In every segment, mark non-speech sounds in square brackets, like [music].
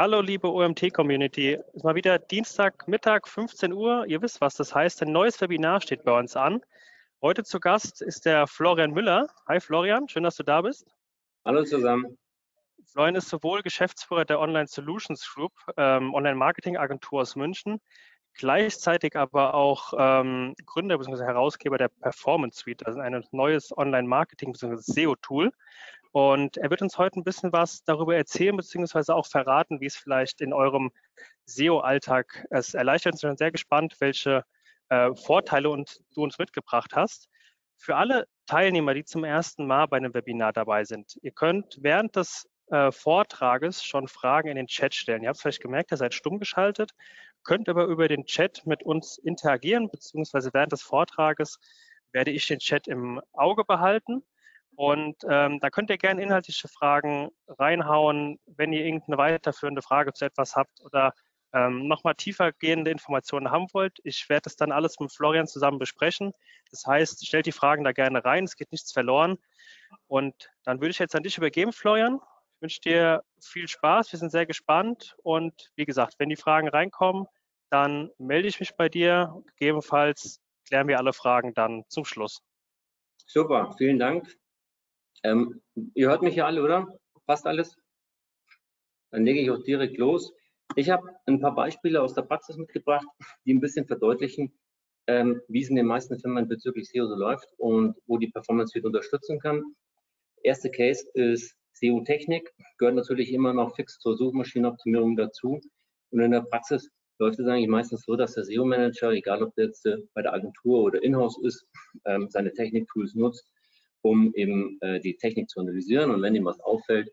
Hallo, liebe OMT-Community. Es ist mal wieder Dienstagmittag, 15 Uhr. Ihr wisst, was das heißt. Ein neues Webinar steht bei uns an. Heute zu Gast ist der Florian Müller. Hi Florian, schön, dass du da bist. Hallo zusammen. Florian ist sowohl Geschäftsführer der Online Solutions Group, ähm, Online-Marketing-Agentur aus München, gleichzeitig aber auch ähm, Gründer bzw. Herausgeber der Performance Suite, also ein neues Online-Marketing bzw. SEO-Tool. Und er wird uns heute ein bisschen was darüber erzählen, beziehungsweise auch verraten, wie es vielleicht in eurem SEO-Alltag es erleichtert. Ich bin sehr gespannt, welche äh, Vorteile und du uns mitgebracht hast. Für alle Teilnehmer, die zum ersten Mal bei einem Webinar dabei sind, ihr könnt während des äh, Vortrages schon Fragen in den Chat stellen. Ihr habt vielleicht gemerkt, ihr seid stumm geschaltet, könnt aber über den Chat mit uns interagieren, beziehungsweise während des Vortrages werde ich den Chat im Auge behalten. Und ähm, da könnt ihr gerne inhaltliche Fragen reinhauen, wenn ihr irgendeine weiterführende Frage zu etwas habt oder ähm, nochmal tiefer gehende Informationen haben wollt. Ich werde das dann alles mit Florian zusammen besprechen. Das heißt, stellt die Fragen da gerne rein, es geht nichts verloren. Und dann würde ich jetzt an dich übergeben, Florian. Ich wünsche dir viel Spaß, wir sind sehr gespannt. Und wie gesagt, wenn die Fragen reinkommen, dann melde ich mich bei dir. Gegebenenfalls klären wir alle Fragen dann zum Schluss. Super, vielen Dank. Ähm, ihr hört mich ja alle, oder? Fast alles? Dann lege ich auch direkt los. Ich habe ein paar Beispiele aus der Praxis mitgebracht, die ein bisschen verdeutlichen, ähm, wie es in den meisten Firmen bezüglich SEO so läuft und wo die Performance Suite unterstützen kann. Erste Case ist SEO-Technik, gehört natürlich immer noch fix zur Suchmaschinenoptimierung dazu. Und in der Praxis läuft es eigentlich meistens so, dass der SEO-Manager, egal ob der jetzt äh, bei der Agentur oder in-house ist, ähm, seine Technik-Tools nutzt, um eben äh, die Technik zu analysieren. Und wenn ihm was auffällt,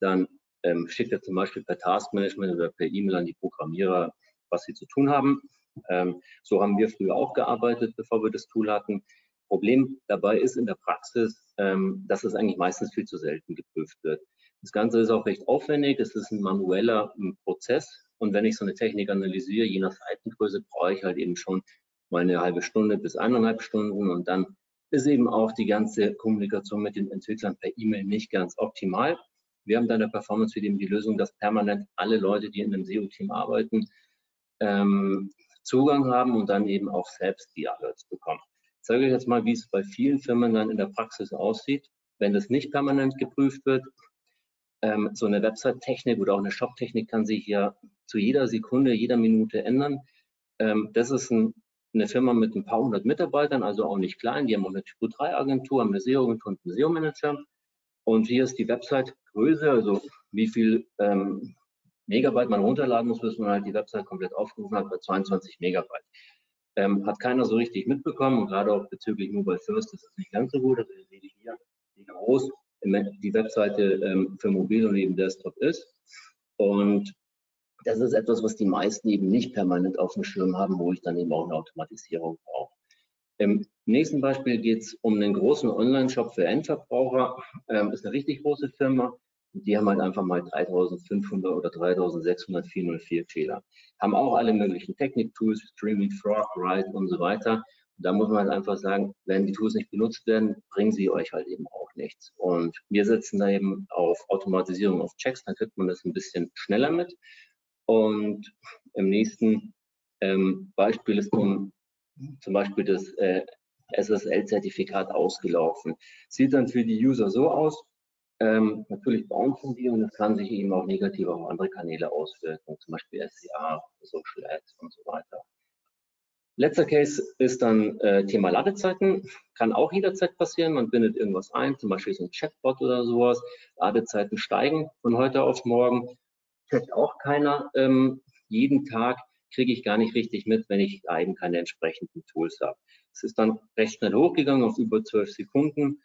dann ähm, schickt er zum Beispiel per Taskmanagement oder per E-Mail an die Programmierer, was sie zu tun haben. Ähm, so haben wir früher auch gearbeitet, bevor wir das Tool hatten. Problem dabei ist in der Praxis, ähm, dass es eigentlich meistens viel zu selten geprüft wird. Das Ganze ist auch recht aufwendig, es ist ein manueller ähm, Prozess und wenn ich so eine Technik analysiere, je nach Seitengröße, brauche ich halt eben schon mal eine halbe Stunde bis eineinhalb Stunden und dann ist eben auch die ganze Kommunikation mit den Entwicklern per E-Mail nicht ganz optimal. Wir haben dann der Performance für die Lösung, dass permanent alle Leute, die in einem SEO-Team arbeiten, ähm, Zugang haben und dann eben auch selbst die Alerts bekommen. Ich zeige euch jetzt mal, wie es bei vielen Firmen dann in der Praxis aussieht, wenn das nicht permanent geprüft wird. Ähm, so eine Website-Technik oder auch eine Shop-Technik kann sich ja zu jeder Sekunde, jeder Minute ändern. Ähm, das ist ein eine Firma mit ein paar hundert Mitarbeitern, also auch nicht klein. Die haben auch eine Typo 3 Agentur, haben eine SEO-Agentur und einen SEO-Manager. Und hier ist die Website-Größe, also wie viel ähm, Megabyte man runterladen muss, bis man halt die Website komplett aufgerufen hat, bei 22 Megabyte. Ähm, hat keiner so richtig mitbekommen und gerade auch bezüglich Mobile First ist das nicht ganz so gut. Also ihr seht hier, wie groß die Webseite ähm, für Mobil und eben Desktop ist. Und das ist etwas, was die meisten eben nicht permanent auf dem Schirm haben, wo ich dann eben auch eine Automatisierung brauche. Im nächsten Beispiel geht es um einen großen Online-Shop für Endverbraucher. Ähm, ist eine richtig große Firma. Die haben halt einfach mal 3500 oder 3600 404 Fehler. Haben auch alle möglichen Technik-Tools, Streaming, Frog, Write und so weiter. Und da muss man halt einfach sagen, wenn die Tools nicht benutzt werden, bringen sie euch halt eben auch nichts. Und wir setzen da eben auf Automatisierung, auf Checks, dann kriegt man das ein bisschen schneller mit. Und im nächsten ähm, Beispiel ist nun zum Beispiel das äh, SSL-Zertifikat ausgelaufen. Sieht dann für die User so aus, ähm, natürlich bouncen die und es kann sich eben auch negativ auf andere Kanäle auswirken, zum Beispiel SCA, Social Ads und so weiter. Letzter Case ist dann äh, Thema Ladezeiten. Kann auch jederzeit passieren. Man bindet irgendwas ein, zum Beispiel so ein Chatbot oder sowas. Ladezeiten steigen von heute auf morgen checkt auch keiner ähm, jeden Tag, kriege ich gar nicht richtig mit, wenn ich eben keine entsprechenden Tools habe. Es ist dann recht schnell hochgegangen auf über zwölf Sekunden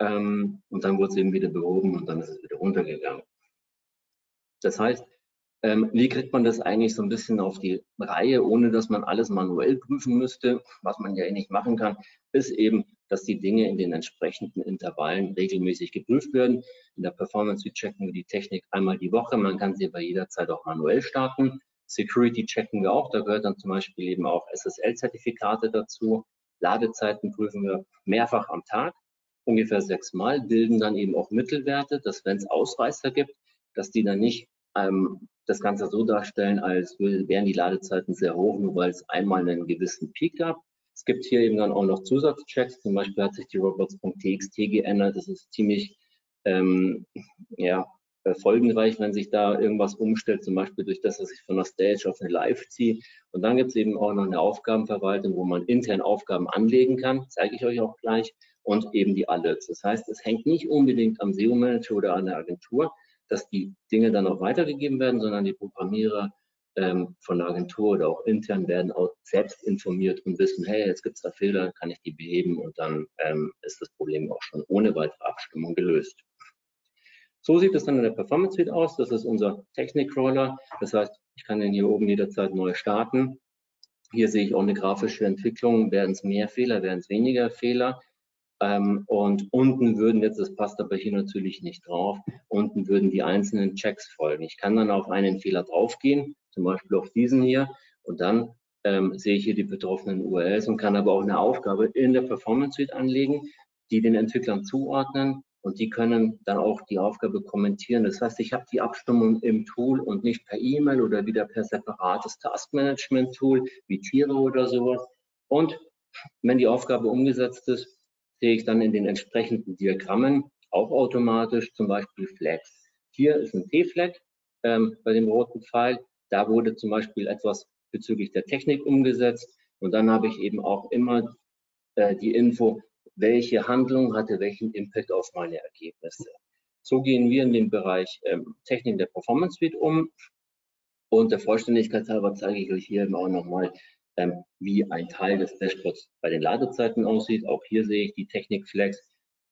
ähm, und dann wurde es eben wieder behoben und dann ist es wieder runtergegangen. Das heißt, ähm, wie kriegt man das eigentlich so ein bisschen auf die Reihe, ohne dass man alles manuell prüfen müsste, was man ja eh nicht machen kann, ist eben, dass die Dinge in den entsprechenden Intervallen regelmäßig geprüft werden. In der Performance checken wir die Technik einmal die Woche. Man kann sie bei jeder Zeit auch manuell starten. Security checken wir auch. Da gehört dann zum Beispiel eben auch SSL-Zertifikate dazu. Ladezeiten prüfen wir mehrfach am Tag, ungefähr sechsmal, bilden dann eben auch Mittelwerte, dass wenn es Ausreißer gibt, dass die dann nicht ähm, das Ganze so darstellen, als wären die Ladezeiten sehr hoch, nur weil es einmal einen gewissen Peak gab. Es gibt hier eben dann auch noch Zusatzchecks. Zum Beispiel hat sich die robots.txt geändert. Das ist ziemlich ähm, ja, äh, folgenreich, wenn sich da irgendwas umstellt, zum Beispiel durch das, dass ich von der Stage auf eine Live ziehe. Und dann gibt es eben auch noch eine Aufgabenverwaltung, wo man intern Aufgaben anlegen kann, zeige ich euch auch gleich, und eben die Alerts. Das heißt, es hängt nicht unbedingt am SEO-Manager oder an der Agentur, dass die Dinge dann auch weitergegeben werden, sondern die Programmierer ähm, von der Agentur oder auch intern werden auch selbst informiert und wissen, hey, jetzt gibt es da Fehler, kann ich die beheben und dann ähm, ist das Problem auch schon ohne weitere Abstimmung gelöst. So sieht es dann in der Performance Suite aus. Das ist unser Technik-Crawler. Das heißt, ich kann den hier oben jederzeit neu starten. Hier sehe ich auch eine grafische Entwicklung. Werden es mehr Fehler, werden es weniger Fehler? Ähm, und unten würden jetzt, das passt aber hier natürlich nicht drauf, unten würden die einzelnen Checks folgen. Ich kann dann auf einen Fehler draufgehen, zum Beispiel auf diesen hier, und dann ähm, sehe ich hier die betroffenen URLs und kann aber auch eine Aufgabe in der Performance Suite anlegen, die den Entwicklern zuordnen und die können dann auch die Aufgabe kommentieren. Das heißt, ich habe die Abstimmung im Tool und nicht per E-Mail oder wieder per separates Taskmanagement-Tool wie Tiere oder sowas. Und wenn die Aufgabe umgesetzt ist, sehe ich dann in den entsprechenden Diagrammen auch automatisch zum Beispiel Flags. Hier ist ein T-Flag ähm, bei dem roten Pfeil. Da wurde zum Beispiel etwas bezüglich der Technik umgesetzt. Und dann habe ich eben auch immer äh, die Info, welche Handlung hatte welchen Impact auf meine Ergebnisse. So gehen wir in dem Bereich ähm, Technik der Performance Suite um. Und der Vollständigkeit halber zeige ich euch hier auch nochmal, ähm, wie ein Teil des Dashboards bei den Ladezeiten aussieht. Auch hier sehe ich die Technik Flex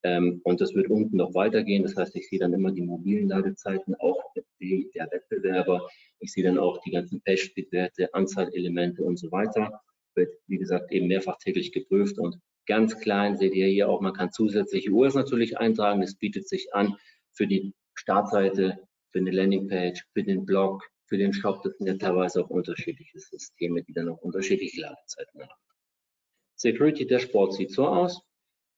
ähm, und das wird unten noch weitergehen. Das heißt, ich sehe dann immer die mobilen Ladezeiten, auch die der Wettbewerber. Ich sehe dann auch die ganzen Page-Speed-Werte, Anzahlelemente und so weiter. Wird, wie gesagt, eben mehrfach täglich geprüft und Ganz klein seht ihr hier auch, man kann zusätzliche URLs natürlich eintragen. Das bietet sich an für die Startseite, für eine Landingpage, für den Blog, für den Shop. Das sind ja teilweise auch unterschiedliche Systeme, die dann auch unterschiedliche Ladezeiten haben. Security Dashboard sieht so aus.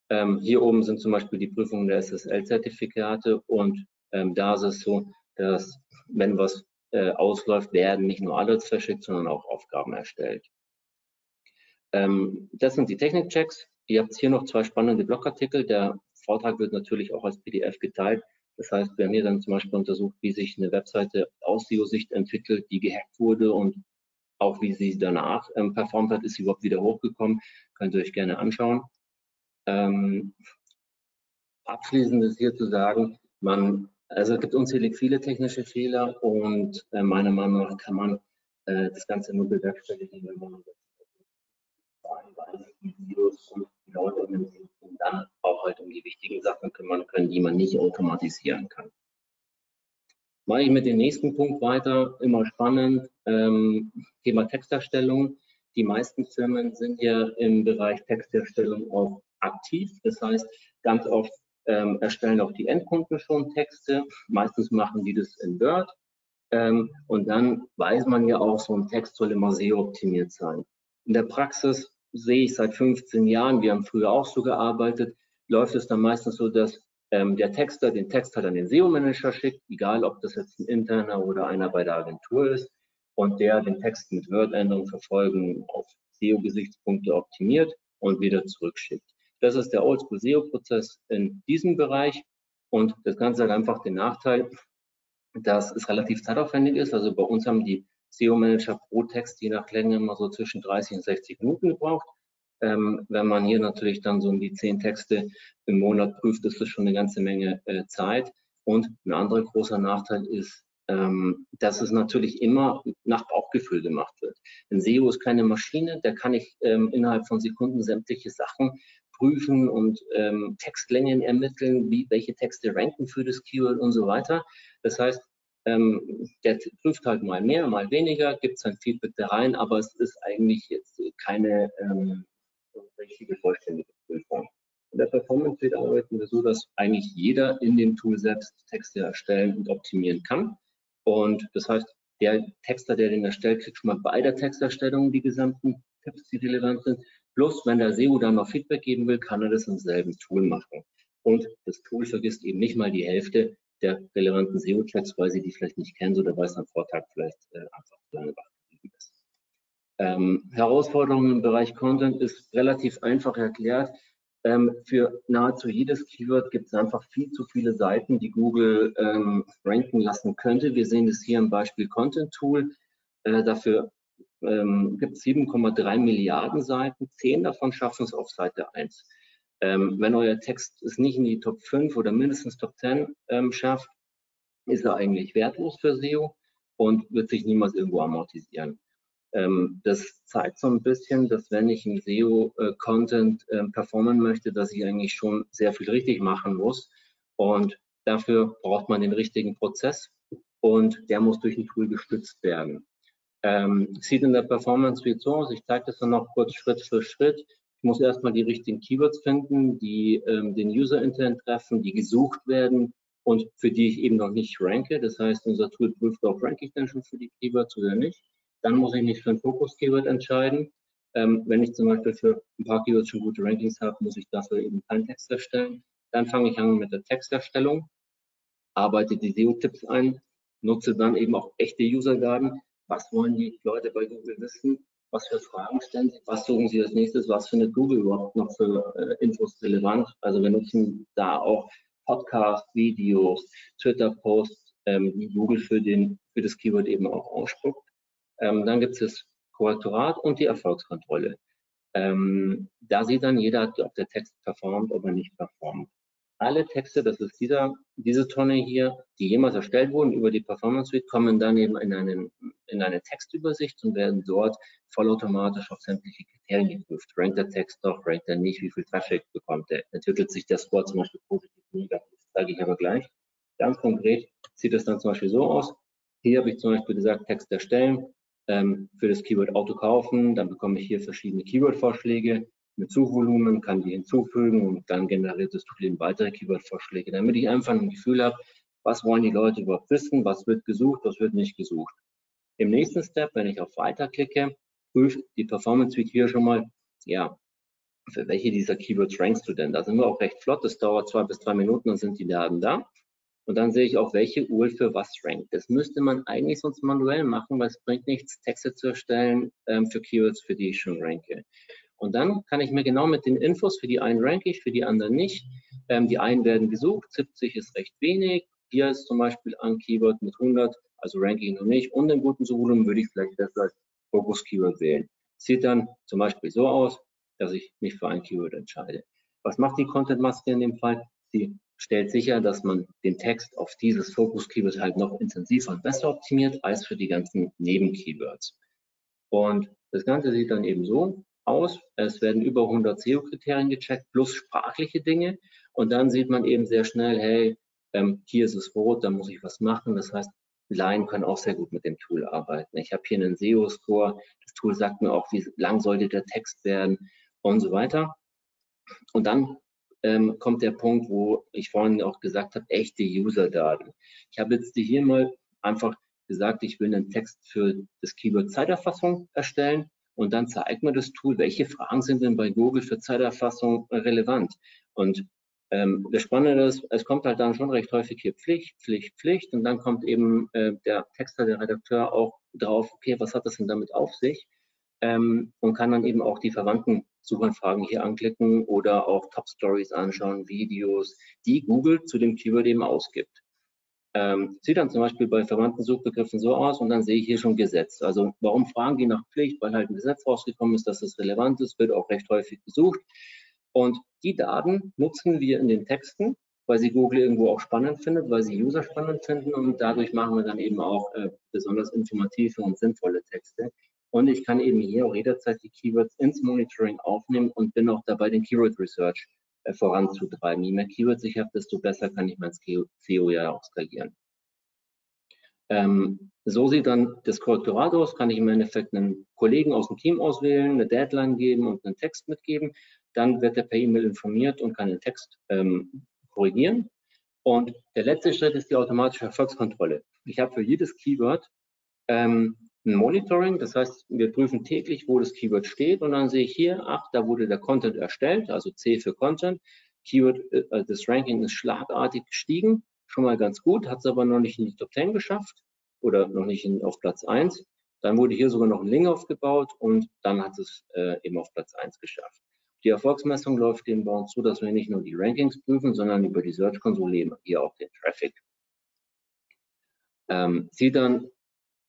Ähm, hier oben sind zum Beispiel die Prüfungen der SSL-Zertifikate und ähm, da ist es so, dass wenn was äh, ausläuft, werden nicht nur Alerts verschickt, sondern auch Aufgaben erstellt. Ähm, das sind die Technikchecks. Ihr habt hier noch zwei spannende Blogartikel. Der Vortrag wird natürlich auch als PDF geteilt. Das heißt, wir haben hier dann zum Beispiel untersucht, wie sich eine Webseite aus SEO-Sicht entwickelt, die gehackt wurde und auch wie sie danach ähm, performt hat, ist sie überhaupt wieder hochgekommen. Könnt ihr euch gerne anschauen. Ähm, abschließend ist hier zu sagen, man, also es gibt unzählig viele technische Fehler und äh, meiner Meinung nach kann man äh, das Ganze nur bewerkstelligen, wenn man die Videos und die Leute und dann auch halt um die wichtigen Sachen kümmern können, die man nicht automatisieren kann. Mache ich mit dem nächsten Punkt weiter, immer spannend, ähm, Thema Texterstellung. Die meisten Firmen sind ja im Bereich Texterstellung auch aktiv. Das heißt, ganz oft ähm, erstellen auch die Endkunden schon Texte. Meistens machen die das in Word. Ähm, und dann weiß man ja auch, so ein Text soll immer SEO optimiert sein. In der Praxis sehe ich seit 15 Jahren, wir haben früher auch so gearbeitet, läuft es dann meistens so, dass ähm, der Texter den Text halt an den SEO-Manager schickt, egal ob das jetzt ein interner oder einer bei der Agentur ist, und der den Text mit Word-Änderungen verfolgen auf SEO-Gesichtspunkte optimiert und wieder zurückschickt. Das ist der Oldschool-SEO-Prozess in diesem Bereich und das Ganze hat einfach den Nachteil, dass es relativ zeitaufwendig ist. Also bei uns haben die SEO-Manager pro Text je nach Länge immer so zwischen 30 und 60 Minuten gebraucht. Ähm, wenn man hier natürlich dann so um die zehn Texte im Monat prüft, ist das schon eine ganze Menge äh, Zeit. Und ein anderer großer Nachteil ist, ähm, dass es natürlich immer nach Bauchgefühl gemacht wird. Ein SEO ist keine Maschine, da kann ich ähm, innerhalb von Sekunden sämtliche Sachen prüfen und ähm, Textlängen ermitteln, wie, welche Texte ranken für das Keyword und so weiter. Das heißt, ähm, der prüft halt mal mehr, mal weniger, gibt sein Feedback da rein, aber es ist eigentlich jetzt keine ähm, richtige vollständige Prüfung. In der Performance Suite arbeiten wir so, dass eigentlich jeder in dem Tool selbst Texte erstellen und optimieren kann. Und das heißt, der Texter, der den erstellt, kriegt schon mal bei der Texterstellung die gesamten Tipps, die relevant sind. Plus, wenn der SEO dann noch Feedback geben will, kann er das im selben Tool machen. Und das Tool vergisst eben nicht mal die Hälfte der relevanten SEO-Checks, weil sie die vielleicht nicht kennen oder weil es am Vortag vielleicht äh, einfach zu lange wach ist. Ähm, Herausforderungen im Bereich Content ist relativ einfach erklärt. Ähm, für nahezu jedes Keyword gibt es einfach viel zu viele Seiten, die Google ähm, ranken lassen könnte. Wir sehen das hier im Beispiel Content Tool. Äh, dafür gibt es 7,3 Milliarden Seiten. Zehn davon schaffen es auf Seite 1. Ähm, wenn euer Text es nicht in die Top 5 oder mindestens Top 10 ähm, schafft, ist er eigentlich wertlos für SEO und wird sich niemals irgendwo amortisieren. Ähm, das zeigt so ein bisschen, dass wenn ich im SEO-Content äh, äh, performen möchte, dass ich eigentlich schon sehr viel richtig machen muss. Und dafür braucht man den richtigen Prozess und der muss durch ein Tool gestützt werden. Ähm, sieht in der Performance Suite so aus. Ich zeige das dann noch kurz Schritt für Schritt. Ich muss erstmal die richtigen Keywords finden, die ähm, den User Intent treffen, die gesucht werden und für die ich eben noch nicht ranke. Das heißt, unser Tool prüft auch, ranke ich denn schon für die Keywords oder nicht. Dann muss ich mich für ein Fokus-Keyword entscheiden. Ähm, wenn ich zum Beispiel für ein paar Keywords schon gute Rankings habe, muss ich dafür eben keinen Text erstellen. Dann fange ich an mit der Texterstellung, arbeite die SEO-Tipps ein, nutze dann eben auch echte User-Daten. Was wollen die Leute bei Google wissen? Was für Fragen stellen sie? Was suchen sie als nächstes? Was findet Google überhaupt noch für äh, Infos relevant? Also wir nutzen da auch Podcasts, Videos, Twitter-Posts, ähm, die Google für, den, für das Keyword eben auch ausspuckt. Ähm, dann gibt es das Korrektorat und die Erfolgskontrolle. Ähm, da sieht dann jeder, ob der Text performt oder nicht performt. Alle Texte, das ist dieser, diese Tonne hier, die jemals erstellt wurden über die Performance Suite, kommen dann eben in, einen, in eine Textübersicht und werden dort vollautomatisch auf sämtliche Kriterien geprüft. Rankt der Text doch, rankt er nicht, wie viel Traffic bekommt er, entwickelt sich der Score zum Beispiel positiv, negativ, sage ich aber gleich. Ganz konkret sieht es dann zum Beispiel so aus. Hier habe ich zum Beispiel gesagt, Text erstellen, ähm, für das Keyword Auto kaufen. Dann bekomme ich hier verschiedene Keyword-Vorschläge mit Suchvolumen, kann die hinzufügen und dann generiert das Tool eben weitere Keyword-Vorschläge, damit ich einfach ein Gefühl habe, was wollen die Leute überhaupt wissen, was wird gesucht, was wird nicht gesucht. Im nächsten Step, wenn ich auf Weiter klicke, prüft die Performance Suite hier schon mal, ja, für welche dieser Keywords rankst du denn? Da sind wir auch recht flott, das dauert zwei bis drei Minuten, dann sind die Daten da. Und dann sehe ich auch, welche URL für was rankt. Das müsste man eigentlich sonst manuell machen, weil es bringt nichts, Texte zu erstellen ähm, für Keywords, für die ich schon ranke. Und dann kann ich mir genau mit den Infos, für die einen ranke ich, für die anderen nicht. Ähm, die einen werden gesucht, 70 ist recht wenig. Hier ist zum Beispiel ein Keyword mit 100, also ranke ich noch nicht. Und im guten Suchvolumen würde ich vielleicht besser als Fokus-Keyword wählen. Sieht dann zum Beispiel so aus, dass ich mich für ein Keyword entscheide. Was macht die Content-Maske in dem Fall? Sie stellt sicher, dass man den Text auf dieses Fokus-Keyword halt noch intensiver und besser optimiert als für die ganzen Neben-Keywords. Und das Ganze sieht dann eben so aus. Es werden über 100 SEO-Kriterien gecheckt plus sprachliche Dinge. Und dann sieht man eben sehr schnell, hey, ähm, hier ist es rot, da muss ich was machen. Das heißt, Laien können auch sehr gut mit dem Tool arbeiten. Ich habe hier einen SEO-Score. Das Tool sagt mir auch, wie lang sollte der Text werden und so weiter. Und dann ähm, kommt der Punkt, wo ich vorhin auch gesagt habe, echte User-Daten. Ich habe jetzt hier mal einfach gesagt, ich will einen Text für das Keyword Zeiterfassung erstellen und dann zeigt mir das Tool, welche Fragen sind denn bei Google für Zeiterfassung relevant. Und ähm, das Spannende ist, es kommt halt dann schon recht häufig hier Pflicht, Pflicht, Pflicht und dann kommt eben äh, der Texter, der Redakteur auch drauf, okay, was hat das denn damit auf sich? Ähm, und kann dann eben auch die verwandten Suchanfragen hier anklicken oder auch Top Stories anschauen, Videos, die Google zu dem Keyword eben ausgibt. Ähm, sieht dann zum Beispiel bei verwandten Suchbegriffen so aus und dann sehe ich hier schon Gesetz. Also warum fragen die nach Pflicht? Weil halt ein Gesetz rausgekommen ist, dass es relevant ist, wird auch recht häufig gesucht. Und die Daten nutzen wir in den Texten, weil sie Google irgendwo auch spannend findet, weil sie User spannend finden und dadurch machen wir dann eben auch äh, besonders informative und sinnvolle Texte, und ich kann eben hier auch jederzeit die Keywords ins Monitoring aufnehmen und bin auch dabei, den Keyword Research voranzutreiben. Je mehr Keywords ich habe, desto besser kann ich mein SEO ja auch skalieren. Ähm, so sieht dann das Korrektorat aus, kann ich im Endeffekt einen Kollegen aus dem Team auswählen, eine Deadline geben und einen Text mitgeben. Dann wird er per E-Mail informiert und kann den Text ähm, korrigieren. Und der letzte Schritt ist die automatische Erfolgskontrolle. Ich habe für jedes Keyword ähm, ein Monitoring. Das heißt, wir prüfen täglich, wo das Keyword steht und dann sehe ich hier, ach, da wurde der Content erstellt, also C für Content. Keyword, äh, das Ranking ist schlagartig gestiegen schon mal ganz gut, hat es aber noch nicht in die Top 10 geschafft oder noch nicht in, auf Platz 1. Dann wurde hier sogar noch ein Link aufgebaut und dann hat es äh, eben auf Platz 1 geschafft. Die Erfolgsmessung läuft eben bei uns so, dass wir nicht nur die Rankings prüfen, sondern über die Search Console eben hier auch den Traffic. Ähm, sieht dann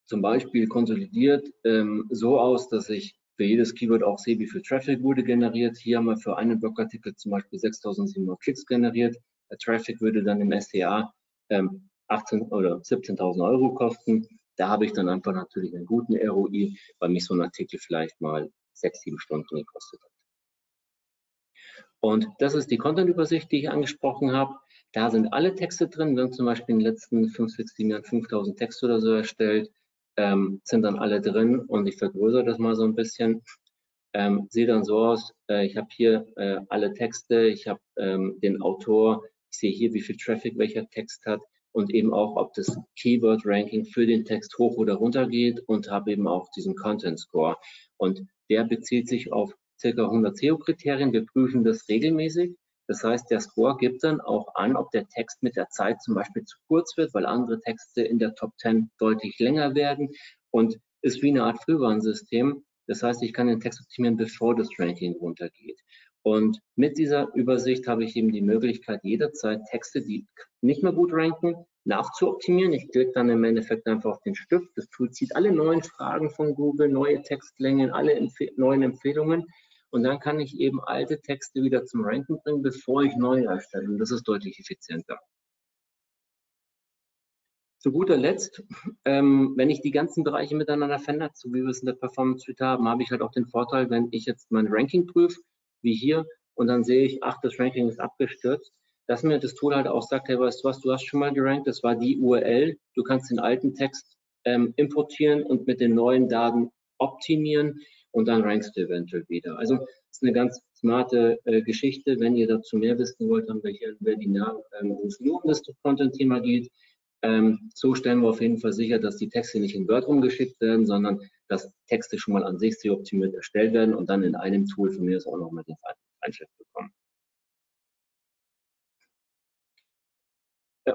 zum Beispiel konsolidiert ähm, so aus, dass ich für jedes Keyword auch sehe, wie viel Traffic wurde generiert. Hier haben wir für einen Blogartikel zum Beispiel 6.700 Klicks generiert. Der Traffic würde dann im STA ähm, 18 oder 17.000 Euro kosten. Da habe ich dann einfach natürlich einen guten ROI, weil mich so ein Artikel vielleicht mal sechs, sieben Stunden gekostet hat. Und das ist die Content-Übersicht, die ich angesprochen habe. Da sind alle Texte drin. Wir haben zum Beispiel in den letzten fünf, sechs, sieben Jahren 5000 Texte oder so erstellt, ähm, sind dann alle drin und ich vergrößere das mal so ein bisschen. Ähm, sieht dann so aus, äh, ich habe hier äh, alle Texte, ich habe ähm, den Autor, ich sehe hier, wie viel Traffic welcher Text hat und eben auch, ob das Keyword-Ranking für den Text hoch oder runter geht und habe eben auch diesen Content-Score. Und der bezieht sich auf circa 100 SEO-Kriterien. Wir prüfen das regelmäßig. Das heißt, der Score gibt dann auch an, ob der Text mit der Zeit zum Beispiel zu kurz wird, weil andere Texte in der Top 10 deutlich länger werden und ist wie eine Art Frühwarnsystem. Das heißt, ich kann den Text optimieren, bevor das Ranking runtergeht. Und mit dieser Übersicht habe ich eben die Möglichkeit, jederzeit Texte, die nicht mehr gut ranken, nachzuoptimieren. Ich klicke dann im Endeffekt einfach auf den Stift. Das Tool zieht alle neuen Fragen von Google, neue Textlängen, alle Empf neuen Empfehlungen. Und dann kann ich eben alte Texte wieder zum Ranken bringen, bevor ich neue erstelle. Und das ist deutlich effizienter. Zu guter Letzt, ähm, wenn ich die ganzen Bereiche miteinander vernetze, so wie wir es in der Performance Suite haben, habe ich halt auch den Vorteil, wenn ich jetzt mein Ranking prüfe, wie hier und dann sehe ich, ach, das Ranking ist abgestürzt, dass mir das Tool halt auch sagt, hey, weißt du was, du hast schon mal gerankt, das war die URL, du kannst den alten Text ähm, importieren und mit den neuen Daten optimieren und dann rankst du eventuell wieder. Also ist eine ganz smarte äh, Geschichte. Wenn ihr dazu mehr wissen wollt, haben wir hier ein Webinar, ähm, wo es nur um das Content-Thema geht. Ähm, so stellen wir auf jeden Fall sicher, dass die Texte nicht in Word rumgeschickt werden, sondern dass Texte schon mal an sich sehr optimiert erstellt werden und dann in einem Tool von mir ist auch noch mit den Feinschrift bekommen.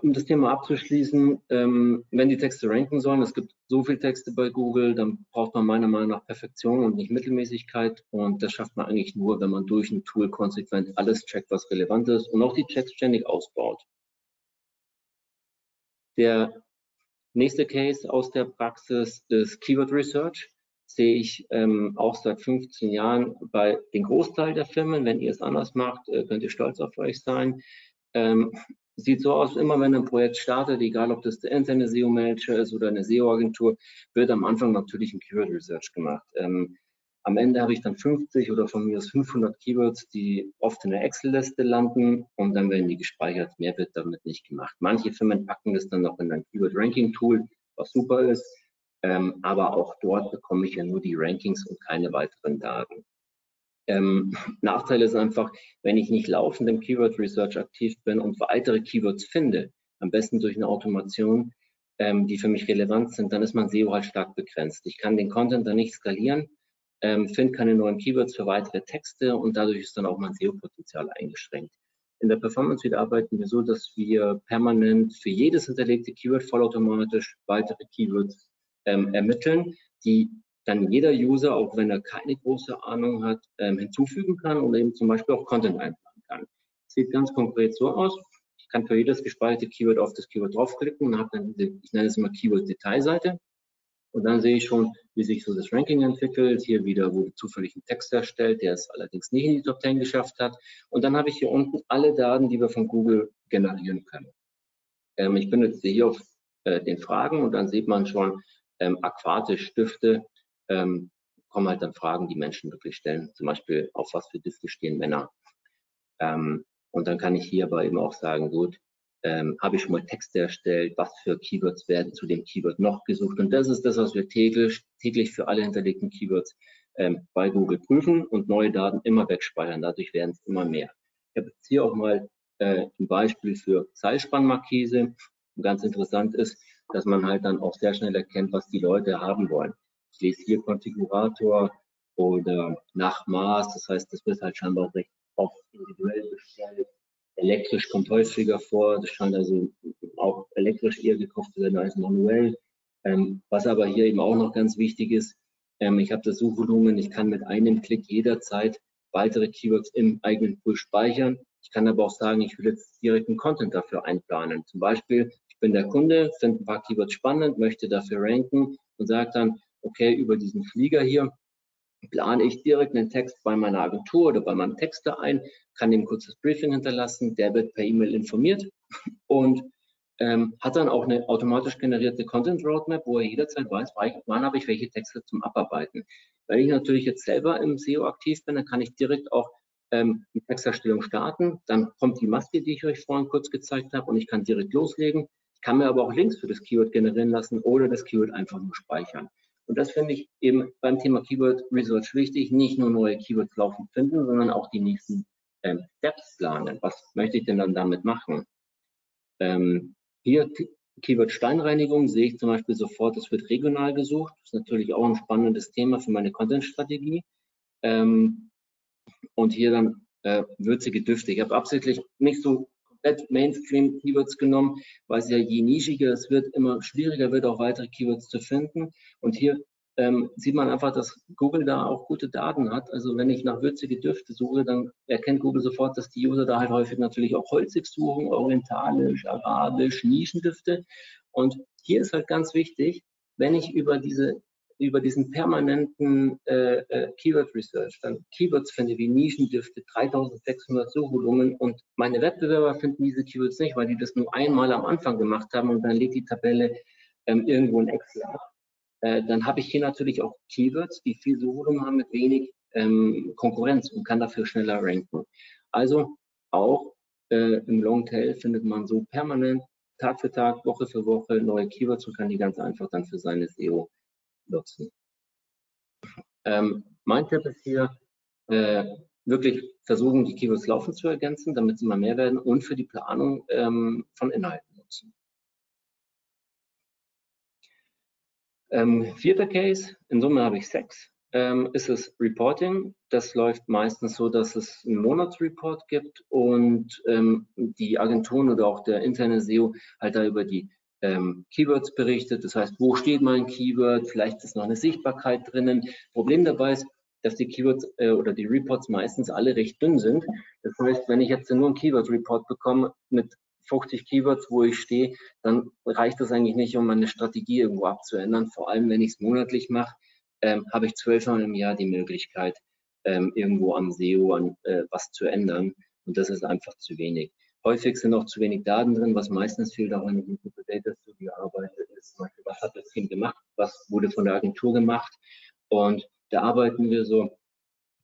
Um das Thema abzuschließen, ähm, wenn die Texte ranken sollen, es gibt so viele Texte bei Google, dann braucht man meiner Meinung nach Perfektion und nicht Mittelmäßigkeit. Und das schafft man eigentlich nur, wenn man durch ein Tool konsequent alles checkt, was relevant ist und auch die Checks ständig ausbaut. Der nächste Case aus der Praxis ist Keyword Research. Sehe ich ähm, auch seit 15 Jahren bei den Großteil der Firmen. Wenn ihr es anders macht, äh, könnt ihr stolz auf euch sein. Ähm, sieht so aus, immer wenn ein Projekt startet, egal ob das der interne SEO-Manager ist oder eine SEO-Agentur, wird am Anfang natürlich ein Keyword Research gemacht. Ähm, am Ende habe ich dann 50 oder von mir aus 500 Keywords, die oft in der Excel-Liste landen und dann werden die gespeichert. Mehr wird damit nicht gemacht. Manche Firmen packen das dann noch in ein Keyword-Ranking-Tool, was super ist. Ähm, aber auch dort bekomme ich ja nur die Rankings und keine weiteren Daten. Ähm, [laughs] Nachteil ist einfach, wenn ich nicht laufend im Keyword Research aktiv bin und weitere Keywords finde, am besten durch eine Automation, ähm, die für mich relevant sind, dann ist mein SEO halt stark begrenzt. Ich kann den Content dann nicht skalieren ähm, finde keine neuen Keywords für weitere Texte und dadurch ist dann auch mein SEO-Potenzial eingeschränkt. In der Performance Suite arbeiten wir so, dass wir permanent für jedes hinterlegte Keyword vollautomatisch weitere Keywords ähm, ermitteln, die dann jeder User, auch wenn er keine große Ahnung hat, ähm, hinzufügen kann und eben zum Beispiel auch Content einplanen kann. Sieht ganz konkret so aus. Ich kann für jedes gespeicherte Keyword auf das Keyword draufklicken und habe dann diese, ich nenne es immer Keyword-Detailseite. Und dann sehe ich schon, wie sich so das Ranking entwickelt. Hier wieder wurde zufällig ein Text erstellt, der es allerdings nicht in die Top 10 geschafft hat. Und dann habe ich hier unten alle Daten, die wir von Google generieren können. Ähm, ich benutze hier auf äh, den Fragen und dann sieht man schon ähm, aquatisch Stifte, ähm, kommen halt dann Fragen, die Menschen wirklich stellen. Zum Beispiel, auf was für Düfte stehen Männer. Ähm, und dann kann ich hier aber eben auch sagen, gut, ähm, habe ich schon mal Texte erstellt, was für Keywords werden zu dem Keyword noch gesucht. Und das ist das, was wir täglich, täglich für alle hinterlegten Keywords ähm, bei Google prüfen und neue Daten immer wegspeichern. Dadurch werden es immer mehr. Ich habe jetzt hier auch mal äh, ein Beispiel für Seilspannmarkise. Ganz interessant ist, dass man halt dann auch sehr schnell erkennt, was die Leute haben wollen. Ich lese hier Konfigurator oder nach Maß. Das heißt, das wird halt scheinbar recht oft individuell bestellt. Elektrisch kommt häufiger vor. Das scheint also elektrisch eher gekauft werden als manuell. Ähm, was aber hier eben auch noch ganz wichtig ist, ähm, ich habe das Suchvolumen, ich kann mit einem Klick jederzeit weitere Keywords im eigenen Pool speichern. Ich kann aber auch sagen, ich will jetzt direkt einen Content dafür einplanen. Zum Beispiel, ich bin der Kunde, finde ein paar Keywords spannend, möchte dafür ranken und sage dann, okay, über diesen Flieger hier plane ich direkt einen Text bei meiner Agentur oder bei meinem Texter ein, kann dem kurzes Briefing hinterlassen, der wird per E-Mail informiert [laughs] und ähm, hat dann auch eine automatisch generierte Content Roadmap, wo er jederzeit weiß, wann habe ich welche Texte zum Abarbeiten. Wenn ich natürlich jetzt selber im SEO aktiv bin, dann kann ich direkt auch ähm, die Texterstellung starten. Dann kommt die Maske, die ich euch vorhin kurz gezeigt habe und ich kann direkt loslegen. Ich kann mir aber auch Links für das Keyword generieren lassen oder das Keyword einfach nur speichern. Und das finde ich eben beim Thema Keyword Research wichtig, nicht nur neue Keywords laufen finden, sondern auch die nächsten ähm, Steps planen. Was möchte ich denn dann damit machen? Ähm, hier Keyword Steinreinigung sehe ich zum Beispiel sofort, es wird regional gesucht. Das ist natürlich auch ein spannendes Thema für meine Content-Strategie. Ähm, und hier dann äh, würzige Düfte. Ich habe absichtlich nicht so komplett Mainstream-Keywords genommen, weil es ja je nischiger es wird, immer schwieriger wird, auch weitere Keywords zu finden. Und hier ähm, sieht man einfach, dass Google da auch gute Daten hat. Also wenn ich nach würzige Düfte suche, dann erkennt Google sofort, dass die User da halt häufig natürlich auch holzig suchen, orientalisch, arabisch, Nischendüfte. Und hier ist halt ganz wichtig, wenn ich über diese über diesen permanenten äh, äh, Keyword Research dann Keywords finde wie Nischendüfte, 3600 Suchvolumen und meine Wettbewerber finden diese Keywords nicht, weil die das nur einmal am Anfang gemacht haben und dann legt die Tabelle ähm, irgendwo in Excel ab äh, dann habe ich hier natürlich auch Keywords, die viel Suchvolumen haben mit wenig ähm, Konkurrenz und kann dafür schneller ranken. Also auch äh, im Longtail findet man so permanent Tag für Tag, Woche für Woche neue Keywords und kann die ganz einfach dann für seine SEO nutzen. Ähm, mein Tipp ist hier, äh, wirklich versuchen, die Keywords laufend zu ergänzen, damit sie immer mehr werden und für die Planung ähm, von Inhalten nutzen. Ähm, vierter Case, in Summe habe ich sechs, ähm, ist es Reporting. Das läuft meistens so, dass es einen Monatsreport gibt und ähm, die Agenturen oder auch der interne SEO halt da über die ähm, Keywords berichtet. Das heißt, wo steht mein Keyword? Vielleicht ist noch eine Sichtbarkeit drinnen. Problem dabei ist, dass die Keywords äh, oder die Reports meistens alle recht dünn sind. Das heißt, wenn ich jetzt nur einen Keyword-Report bekomme mit 50 Keywords, wo ich stehe, dann reicht das eigentlich nicht, um meine Strategie irgendwo abzuändern. Vor allem, wenn ich es monatlich mache, ähm, habe ich zwölfmal im Jahr die Möglichkeit, ähm, irgendwo am SEO an, äh, was zu ändern. Und das ist einfach zu wenig. Häufig sind auch zu wenig Daten drin, was meistens fehlt, auch mit Google Data Studio arbeite, ist zum Beispiel, was hat das Team gemacht, was wurde von der Agentur gemacht. Und da arbeiten wir so,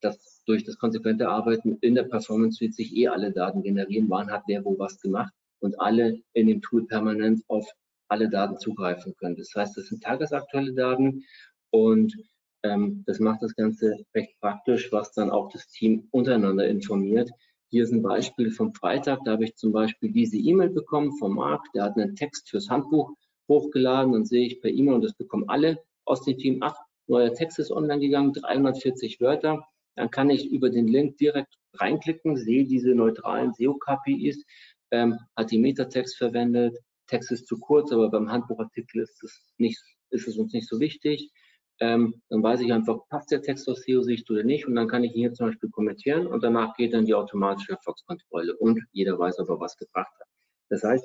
dass durch das konsequente Arbeiten in der Performance Suite sich eh alle Daten generieren, wann hat wer wo was gemacht und alle in dem Tool permanent auf alle Daten zugreifen können. Das heißt, das sind tagesaktuelle Daten und ähm, das macht das Ganze recht praktisch, was dann auch das Team untereinander informiert. Hier ist ein Beispiel vom Freitag, da habe ich zum Beispiel diese E-Mail bekommen vom Marc, der hat einen Text fürs Handbuch hochgeladen, dann sehe ich per E-Mail und das bekommen alle aus dem Team, ach, neuer Text ist online gegangen, 340 Wörter, dann kann ich über den Link direkt reinklicken, sehe diese neutralen SEO-KPIs, ähm, hat die Metatext verwendet. Text ist zu kurz, aber beim Handbuchartikel ist es, nicht, ist es uns nicht so wichtig. Ähm, dann weiß ich einfach, passt der Text aus SEO-Sicht oder nicht und dann kann ich ihn hier zum Beispiel kommentieren und danach geht dann die automatische Erfolgskontrolle und jeder weiß aber, was gebracht hat. Das heißt,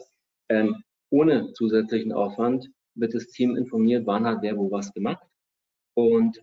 ähm, ohne zusätzlichen Aufwand wird das Team informiert, wann hat wer wo was gemacht und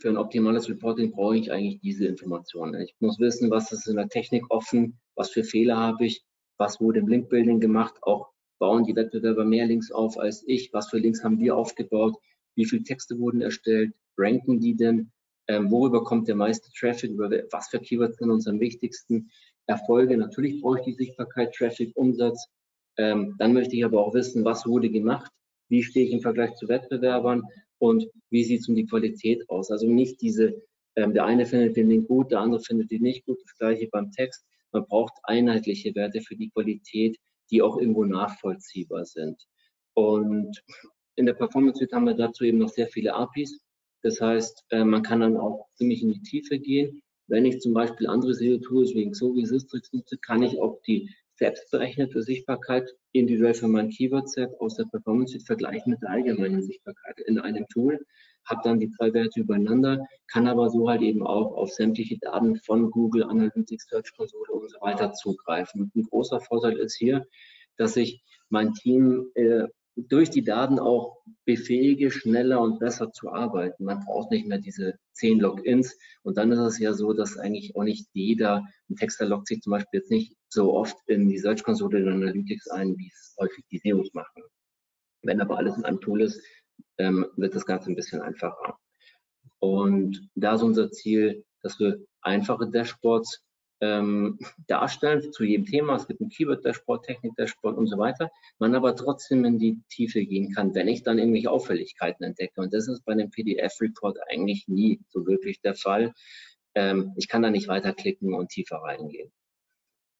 für ein optimales Reporting brauche ich eigentlich diese Informationen. Ich muss wissen, was ist in der Technik offen, was für Fehler habe ich, was wurde im Linkbuilding gemacht, auch bauen die Wettbewerber mehr Links auf als ich, was für Links haben wir aufgebaut, wie viele Texte wurden erstellt, ranken die denn, ähm, worüber kommt der meiste Traffic, über was für Keywords sind uns am wichtigsten, Erfolge, natürlich brauche ich die Sichtbarkeit, Traffic, Umsatz, ähm, dann möchte ich aber auch wissen, was wurde gemacht, wie stehe ich im Vergleich zu Wettbewerbern? Und wie sieht es um die Qualität aus. Also nicht diese, ähm, der eine findet den Link gut, der andere findet den nicht gut, das gleiche beim Text. Man braucht einheitliche Werte für die Qualität, die auch irgendwo nachvollziehbar sind. Und in der Performance Suite haben wir dazu eben noch sehr viele APIs. Das heißt, äh, man kann dann auch ziemlich in die Tiefe gehen. Wenn ich zum Beispiel andere SEO-Tools wie Xovi, Sistrix nutze, kann ich auch die selbstberechnete Sichtbarkeit individuell für mein Keyword-Set aus der Performance Suite vergleichen mit der allgemeinen Sichtbarkeit in einem Tool, habe dann die drei Werte übereinander, kann aber so halt eben auch auf sämtliche Daten von Google Analytics, Search Console und so weiter zugreifen. Und ein großer Vorteil ist hier, dass ich mein Team äh, durch die Daten auch befähige, schneller und besser zu arbeiten. Man braucht nicht mehr diese zehn Logins. Und dann ist es ja so, dass eigentlich auch nicht jeder, ein Texter loggt sich zum Beispiel jetzt nicht so oft in die Search Console in Analytics ein, wie es häufig die SEOs machen. Wenn aber alles in einem Tool ist, ähm, wird das Ganze ein bisschen einfacher. Und da ist unser Ziel, dass wir einfache Dashboards ähm, darstellen zu jedem Thema. Es gibt ein Keyword-Dashboard, Technik-Dashboard und so weiter. Man aber trotzdem in die Tiefe gehen kann, wenn ich dann irgendwelche Auffälligkeiten entdecke. Und das ist bei dem PDF-Report eigentlich nie so wirklich der Fall. Ähm, ich kann da nicht weiterklicken und tiefer reingehen.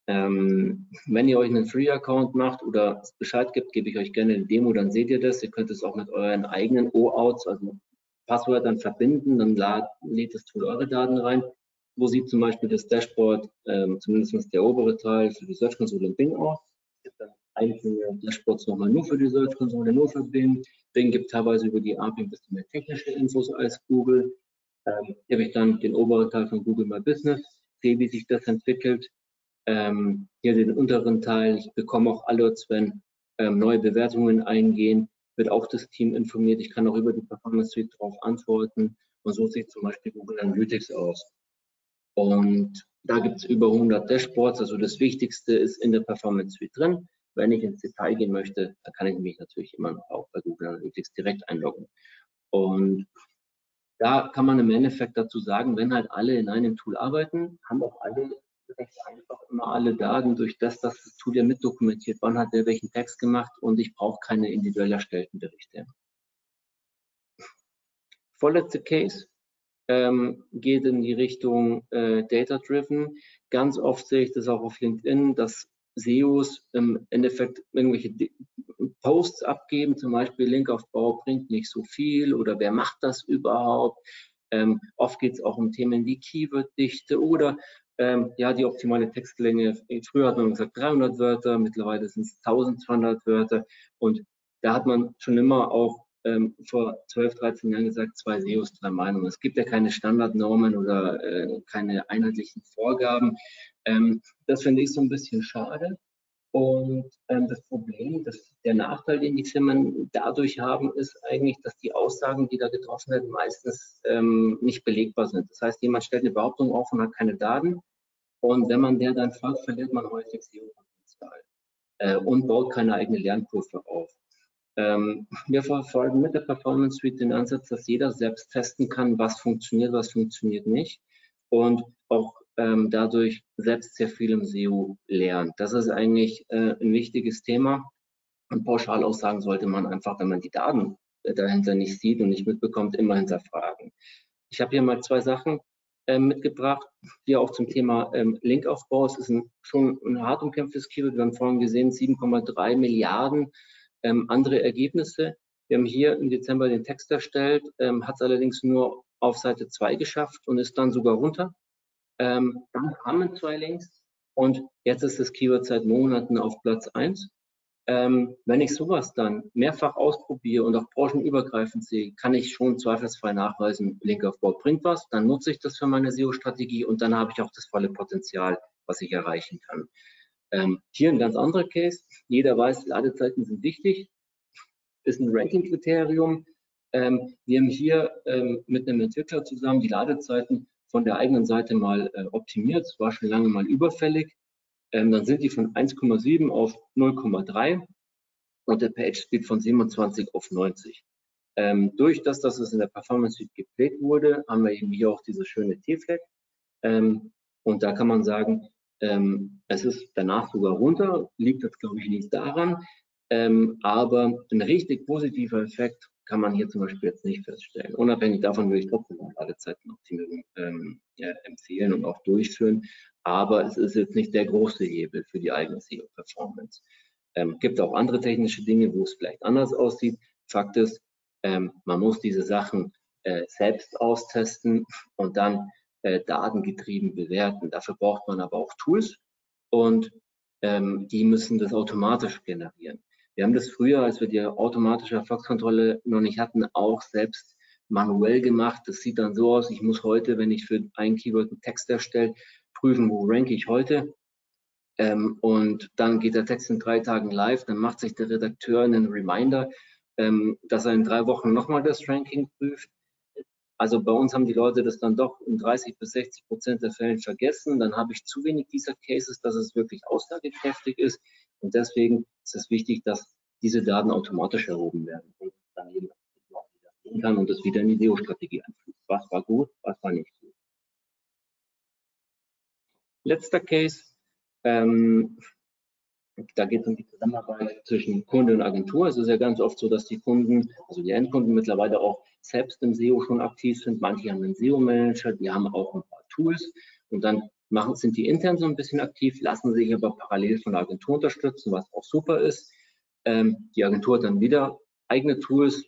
Ähm, wenn ihr euch einen Free-Account macht oder Bescheid gibt, gebe ich euch gerne eine Demo, dann seht ihr das. Ihr könnt es auch mit euren eigenen OAuths, also Passwörtern verbinden, dann lädt das Tool eure Daten rein wo sieht zum Beispiel das Dashboard, ähm, zumindest der obere Teil, für die Search Console in Bing aus. Es gibt dann einzelne Dashboards nochmal nur für die Search Console, nur für Bing. Bing gibt teilweise über die API ein bisschen mehr technische Infos als Google. Ähm, hier habe ich dann den oberen Teil von Google My Business, sehe, wie sich das entwickelt. Ähm, hier den unteren Teil, ich bekomme auch Alerts, wenn ähm, neue Bewertungen eingehen, wird auch das Team informiert. Ich kann auch über die Performance Suite darauf antworten. Und so sieht zum Beispiel Google Analytics aus. Und da gibt es über 100 Dashboards. Also das Wichtigste ist in der Performance Suite drin. Wenn ich ins Detail gehen möchte, dann kann ich mich natürlich immer noch auch bei Google Analytics direkt einloggen. Und da kann man im Endeffekt dazu sagen, wenn halt alle in einem Tool arbeiten, haben auch alle recht einfach immer alle Daten durch das, das Tool ja mitdokumentiert, wann hat der welchen Text gemacht und ich brauche keine individuell erstellten Berichte. Vorletzte Case, ähm, geht in die Richtung äh, Data-Driven. Ganz oft sehe ich das auch auf LinkedIn, dass SEOs im Endeffekt irgendwelche Posts abgeben, zum Beispiel Linkaufbau bringt nicht so viel oder wer macht das überhaupt? Ähm, oft geht es auch um Themen wie Keyword-Dichte oder ähm, ja, die optimale Textlänge. Früher hat man gesagt 300 Wörter, mittlerweile sind es 1200 Wörter und da hat man schon immer auch ähm, vor 12, 13 Jahren gesagt, zwei SEOs, drei Meinungen. Es gibt ja keine Standardnormen oder äh, keine einheitlichen Vorgaben. Ähm, das finde ich so ein bisschen schade. Und ähm, das Problem, das, der Nachteil, den die Firmen dadurch haben, ist eigentlich, dass die Aussagen, die da getroffen werden, meistens ähm, nicht belegbar sind. Das heißt, jemand stellt eine Behauptung auf und hat keine Daten. Und wenn man der dann folgt, verliert man häufig SEO-Potenzial äh, und baut keine eigene Lernkurve auf. Ähm, [laughs] wir verfolgen mit der Performance Suite den Ansatz, dass jeder selbst testen kann, was funktioniert, was funktioniert nicht und auch ähm, dadurch selbst sehr viel im SEO lernt. Das ist eigentlich äh, ein wichtiges Thema. Und Pauschalaussagen sollte man einfach, wenn man die Daten dahinter nicht sieht und nicht mitbekommt, immer hinterfragen. Ich habe hier mal zwei Sachen äh, mitgebracht, hier auch zum Thema ähm, Linkaufbau. Es ist ein, schon ein hart umkämpftes Keyword. Wir haben vorhin gesehen, 7,3 Milliarden ähm, andere Ergebnisse. Wir haben hier im Dezember den Text erstellt, ähm, hat es allerdings nur auf Seite 2 geschafft und ist dann sogar runter. Ähm, dann kamen zwei Links und jetzt ist das Keyword seit Monaten auf Platz 1. Ähm, wenn ich sowas dann mehrfach ausprobiere und auch branchenübergreifend sehe, kann ich schon zweifelsfrei nachweisen, Linkaufbau bringt was, dann nutze ich das für meine SEO-Strategie und dann habe ich auch das volle Potenzial, was ich erreichen kann. Ähm, hier ein ganz anderer Case. Jeder weiß, Ladezeiten sind wichtig. Ist ein Ranking-Kriterium. Ähm, wir haben hier ähm, mit einem Entwickler zusammen die Ladezeiten von der eigenen Seite mal äh, optimiert. Es war schon lange mal überfällig. Ähm, dann sind die von 1,7 auf 0,3 und der Page Speed von 27 auf 90. Ähm, durch das, dass es in der Performance Suite gepflegt wurde, haben wir eben hier auch diese schöne T-Flag. Ähm, und da kann man sagen, ähm, es ist danach sogar runter, liegt jetzt glaube ich nicht daran, ähm, aber ein richtig positiver Effekt kann man hier zum Beispiel jetzt nicht feststellen. Unabhängig davon würde ich trotzdem auch Ladezeitenoptimierung ähm, ja, empfehlen und auch durchführen, aber es ist jetzt nicht der große Hebel für die eigene SEO-Performance. Ähm, gibt auch andere technische Dinge, wo es vielleicht anders aussieht. Fakt ist, ähm, man muss diese Sachen äh, selbst austesten und dann äh, datengetrieben bewerten. Dafür braucht man aber auch Tools und ähm, die müssen das automatisch generieren. Wir haben das früher, als wir die automatische Erfolgskontrolle noch nicht hatten, auch selbst manuell gemacht. Das sieht dann so aus, ich muss heute, wenn ich für ein Keyword einen Text erstelle, prüfen, wo ranke ich heute. Ähm, und dann geht der Text in drei Tagen live, dann macht sich der Redakteur einen Reminder, ähm, dass er in drei Wochen nochmal das Ranking prüft. Also bei uns haben die Leute das dann doch in 30 bis 60 Prozent der Fällen vergessen. Dann habe ich zu wenig dieser Cases, dass es wirklich aussagekräftig ist. Und deswegen ist es wichtig, dass diese Daten automatisch erhoben werden und dann eben auch wieder sehen kann und das wieder in die SEO-Strategie einfließt. Was war gut, was war nicht gut. Letzter Case. Ähm, da geht es um die Zusammenarbeit zwischen Kunde und Agentur. Es ist ja ganz oft so, dass die Kunden, also die Endkunden mittlerweile auch selbst im SEO schon aktiv sind. Manche haben einen SEO-Manager, die haben auch ein paar Tools und dann machen, sind die intern so ein bisschen aktiv, lassen sich aber parallel von der Agentur unterstützen, was auch super ist. Ähm, die Agentur hat dann wieder eigene Tools,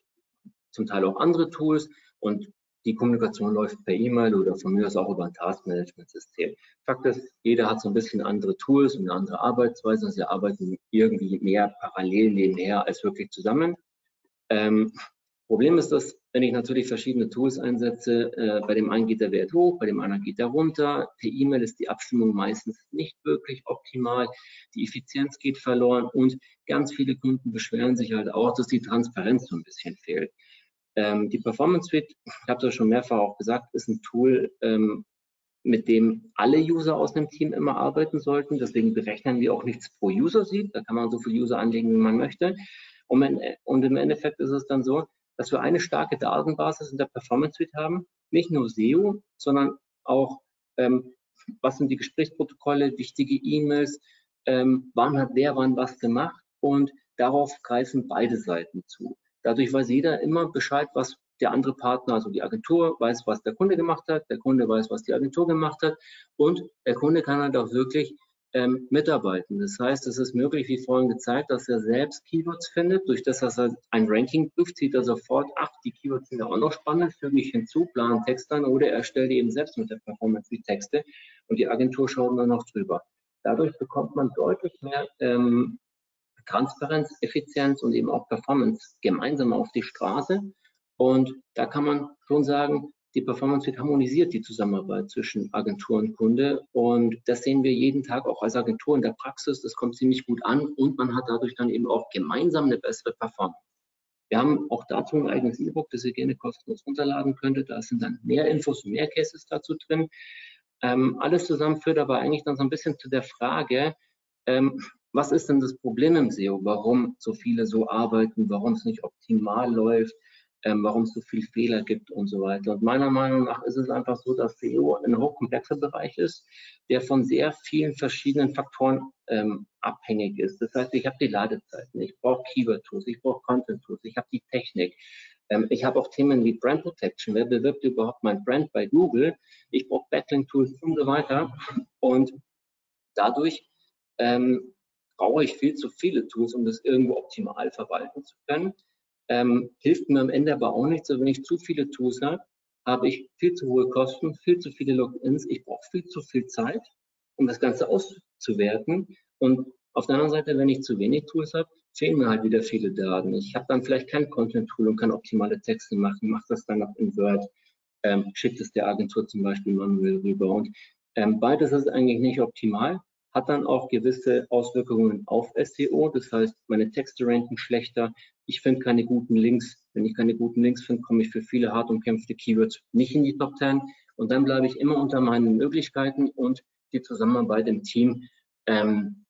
zum Teil auch andere Tools und die Kommunikation läuft per E-Mail oder von mir aus auch über ein Taskmanagement-System. Fakt ist, jeder hat so ein bisschen andere Tools und eine andere Arbeitsweise. Sie arbeiten irgendwie mehr parallel nebenher als wirklich zusammen. Ähm, Problem ist, dass wenn ich natürlich verschiedene Tools einsetze, äh, bei dem einen geht der Wert hoch, bei dem anderen geht er runter. Per E-Mail ist die Abstimmung meistens nicht wirklich optimal. Die Effizienz geht verloren und ganz viele Kunden beschweren sich halt auch, dass die Transparenz so ein bisschen fehlt. Ähm, die Performance Suite, ich habe das schon mehrfach auch gesagt, ist ein Tool, ähm, mit dem alle User aus dem Team immer arbeiten sollten. Deswegen berechnen wir auch nichts pro User sieht. Da kann man so viele User anlegen, wie man möchte. Und, in, und im Endeffekt ist es dann so, dass wir eine starke Datenbasis in der Performance Suite haben. Nicht nur SEO, sondern auch, ähm, was sind die Gesprächsprotokolle, wichtige E-Mails, ähm, wann hat wer wann was gemacht und darauf greifen beide Seiten zu. Dadurch weiß jeder immer Bescheid, was der andere Partner, also die Agentur, weiß, was der Kunde gemacht hat, der Kunde weiß, was die Agentur gemacht hat und der Kunde kann halt auch wirklich ähm, mitarbeiten. Das heißt, es ist möglich, wie vorhin gezeigt, dass er selbst Keywords findet. Durch das, dass er ein Ranking prüft, sieht er sofort, ach, die Keywords sind ja auch noch spannend, füge ich hinzu, plan Text an oder er stellt eben selbst mit der Performance die Texte und die Agentur schaut dann noch drüber. Dadurch bekommt man deutlich mehr ähm, Transparenz, Effizienz und eben auch Performance gemeinsam auf die Straße. Und da kann man schon sagen, die Performance wird harmonisiert, die Zusammenarbeit zwischen Agentur und Kunde. Und das sehen wir jeden Tag auch als Agentur in der Praxis. Das kommt ziemlich gut an und man hat dadurch dann eben auch gemeinsam eine bessere Performance. Wir haben auch dazu ein eigenes E-Book, das ihr gerne kostenlos runterladen könntet. Da sind dann mehr Infos und mehr Cases dazu drin. Ähm, alles zusammen führt aber eigentlich dann so ein bisschen zu der Frage, ähm, was ist denn das Problem im SEO? Warum so viele so arbeiten? Warum es nicht optimal läuft? Ähm, warum es so viele Fehler gibt und so weiter. Und meiner Meinung nach ist es einfach so, dass SEO ein hochkomplexer Bereich ist, der von sehr vielen verschiedenen Faktoren ähm, abhängig ist. Das heißt, ich habe die Ladezeiten, ich brauche Keyword-Tools, ich brauche Content-Tools, ich habe die Technik. Ähm, ich habe auch Themen wie Brand Protection. Wer bewirbt überhaupt mein Brand bei Google? Ich brauche Backlink-Tools und so weiter. Und dadurch ähm, brauche ich viel zu viele Tools, um das irgendwo optimal verwalten zu können. Ähm, hilft mir am Ende aber auch nichts, wenn ich zu viele Tools habe, habe ich viel zu hohe Kosten, viel zu viele Logins, ich brauche viel zu viel Zeit, um das Ganze auszuwerten. Und auf der anderen Seite, wenn ich zu wenig Tools habe, fehlen mir halt wieder viele Daten. Ich habe dann vielleicht kein Content-Tool und kann optimale Texte machen, mache das dann noch in Word, ähm, schickt es der Agentur zum Beispiel manuell rüber. Und ähm, beides ist eigentlich nicht optimal hat dann auch gewisse Auswirkungen auf SEO. Das heißt, meine Texte ranken schlechter. Ich finde keine guten Links. Wenn ich keine guten Links finde, komme ich für viele hart umkämpfte Keywords nicht in die Top 10. Und dann bleibe ich immer unter meinen Möglichkeiten und die Zusammenarbeit im Team ähm,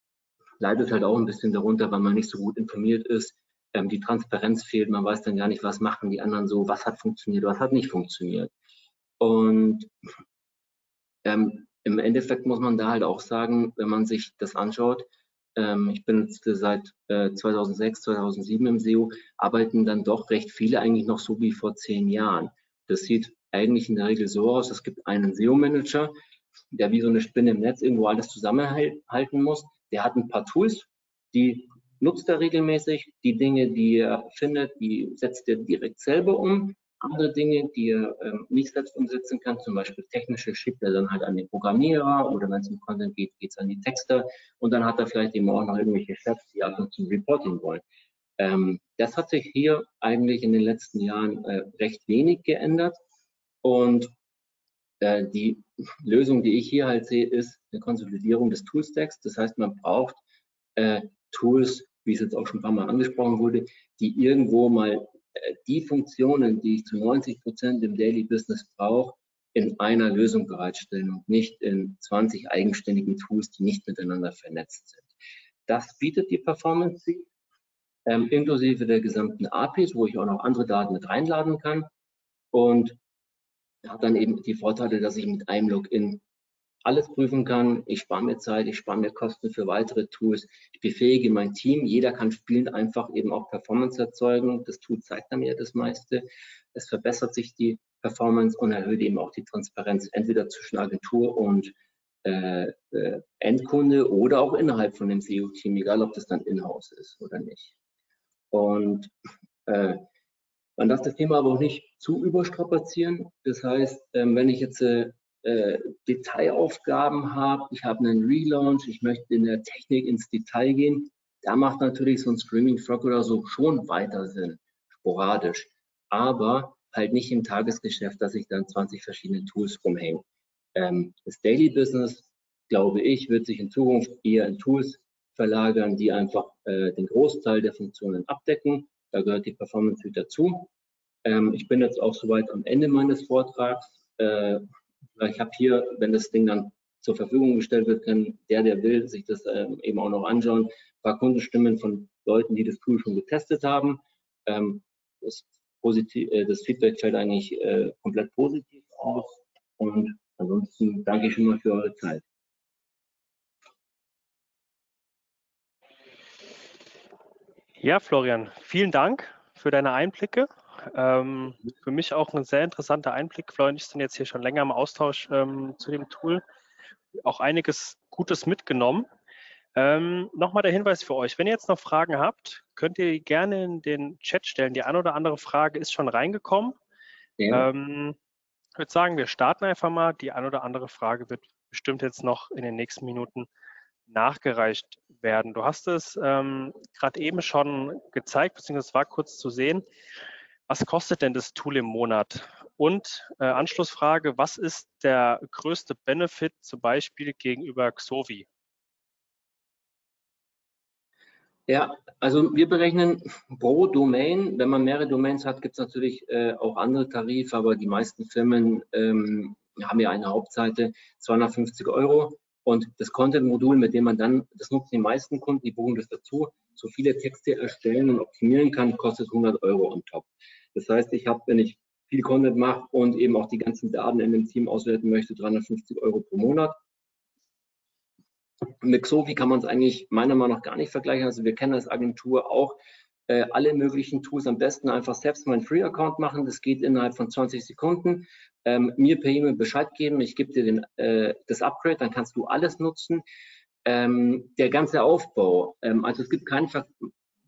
leidet halt auch ein bisschen darunter, weil man nicht so gut informiert ist. Ähm, die Transparenz fehlt. Man weiß dann gar nicht, was machen die anderen so, was hat funktioniert, was hat nicht funktioniert. Und ähm, im Endeffekt muss man da halt auch sagen, wenn man sich das anschaut, ähm, ich bin seit äh, 2006, 2007 im SEO, arbeiten dann doch recht viele eigentlich noch so wie vor zehn Jahren. Das sieht eigentlich in der Regel so aus, es gibt einen SEO-Manager, der wie so eine Spinne im Netz irgendwo alles zusammenhalten muss. Der hat ein paar Tools, die nutzt er regelmäßig. Die Dinge, die er findet, die setzt er direkt selber um. Andere Dinge, die er ähm, nicht selbst umsetzen kann, zum Beispiel technische schickt er dann halt an den Programmierer oder wenn es um Content geht, geht es an die Texter und dann hat er vielleicht eben auch noch irgendwelche Chefs, die ab und zu Reporting wollen. Ähm, das hat sich hier eigentlich in den letzten Jahren äh, recht wenig geändert und äh, die [laughs] Lösung, die ich hier halt sehe, ist eine Konsolidierung des Toolstacks. Das heißt, man braucht äh, Tools, wie es jetzt auch schon ein paar Mal angesprochen wurde, die irgendwo mal die Funktionen, die ich zu 90 Prozent im Daily Business brauche, in einer Lösung bereitstellen und nicht in 20 eigenständigen Tools, die nicht miteinander vernetzt sind. Das bietet die Performance Suite, ähm, inklusive der gesamten APIs, wo ich auch noch andere Daten mit reinladen kann. Und hat dann eben die Vorteile, dass ich mit einem Login alles prüfen kann. Ich spare mir Zeit, ich spare mir Kosten für weitere Tools. Ich befähige mein Team. Jeder kann spielend einfach eben auch Performance erzeugen. Das Tool zeigt dann mir das meiste. Es verbessert sich die Performance und erhöht eben auch die Transparenz, entweder zwischen Agentur und äh, äh, Endkunde oder auch innerhalb von dem SEO-Team, egal ob das dann in-house ist oder nicht. Und äh, man darf das Thema aber auch nicht zu überstrapazieren. Das heißt, ähm, wenn ich jetzt äh, Detailaufgaben habe, ich habe einen Relaunch, ich möchte in der Technik ins Detail gehen, da macht natürlich so ein Streaming Frog oder so schon weiter Sinn, sporadisch. Aber halt nicht im Tagesgeschäft, dass ich dann 20 verschiedene Tools rumhänge. Ähm, das Daily Business, glaube ich, wird sich in Zukunft eher in Tools verlagern, die einfach äh, den Großteil der Funktionen abdecken da gehört die Performance Suite dazu. Ähm, ich bin jetzt auch soweit am Ende meines Vortrags. Äh, ich habe hier, wenn das Ding dann zur Verfügung gestellt wird, kann der, der will, sich das ähm, eben auch noch anschauen. Ein paar Kundenstimmen von Leuten, die das Tool schon getestet haben. Ähm, das, äh, das Feedback fällt eigentlich äh, komplett positiv aus. Und ansonsten danke ich schon mal für eure Zeit. Ja, Florian, vielen Dank für deine Einblicke. Ähm, für mich auch ein sehr interessanter Einblick. Florian ich sind jetzt hier schon länger im Austausch ähm, zu dem Tool. Auch einiges Gutes mitgenommen. Ähm, Nochmal der Hinweis für euch. Wenn ihr jetzt noch Fragen habt, könnt ihr gerne in den Chat stellen. Die eine oder andere Frage ist schon reingekommen. Ja. Ähm, ich würde sagen, wir starten einfach mal. Die eine oder andere Frage wird bestimmt jetzt noch in den nächsten Minuten nachgereicht werden. Du hast es ähm, gerade eben schon gezeigt, beziehungsweise es war kurz zu sehen. Was kostet denn das Tool im Monat? Und äh, Anschlussfrage, was ist der größte Benefit zum Beispiel gegenüber Xovi? Ja, also wir berechnen pro Domain. Wenn man mehrere Domains hat, gibt es natürlich äh, auch andere Tarife, aber die meisten Firmen ähm, haben ja eine Hauptseite, 250 Euro. Und das Content-Modul, mit dem man dann, das nutzen die meisten Kunden, die buchen das dazu, so viele Texte erstellen und optimieren kann, kostet 100 Euro on top. Das heißt, ich habe, wenn ich viel Content mache und eben auch die ganzen Daten in dem Team auswerten möchte, 350 Euro pro Monat. Mit Xovi kann man es eigentlich meiner Meinung nach gar nicht vergleichen. Also wir kennen als Agentur auch äh, alle möglichen Tools am besten einfach selbst meinen Free-Account machen. Das geht innerhalb von 20 Sekunden. Ähm, mir per E-Mail Bescheid geben, ich gebe dir den, äh, das Upgrade, dann kannst du alles nutzen. Ähm, der ganze Aufbau, ähm, also es gibt kein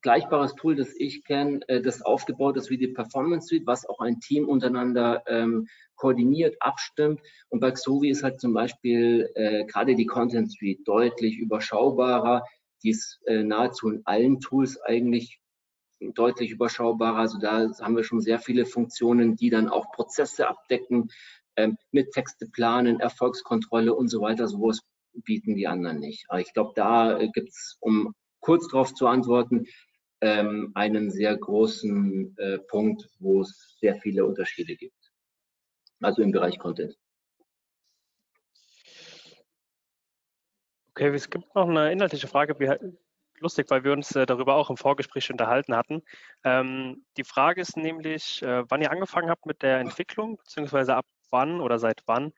vergleichbares Tool, das ich kenne, äh, das aufgebaut ist wie die Performance Suite, was auch ein Team untereinander ähm, koordiniert, abstimmt. Und bei Xovi ist halt zum Beispiel äh, gerade die Content Suite deutlich überschaubarer. Die ist äh, nahezu in allen Tools eigentlich deutlich überschaubarer. Also da haben wir schon sehr viele Funktionen, die dann auch Prozesse abdecken, ähm, mit Texte planen, Erfolgskontrolle und so weiter. Sowas bieten die anderen nicht. Aber ich glaube, da äh, gibt es, um kurz darauf zu antworten, ähm, einen sehr großen äh, Punkt, wo es sehr viele Unterschiede gibt. Also im Bereich Content. Okay, es gibt noch eine inhaltliche Frage lustig, weil wir uns äh, darüber auch im Vorgespräch unterhalten hatten. Ähm, die Frage ist nämlich, äh, wann ihr angefangen habt mit der Entwicklung, beziehungsweise ab wann oder seit wann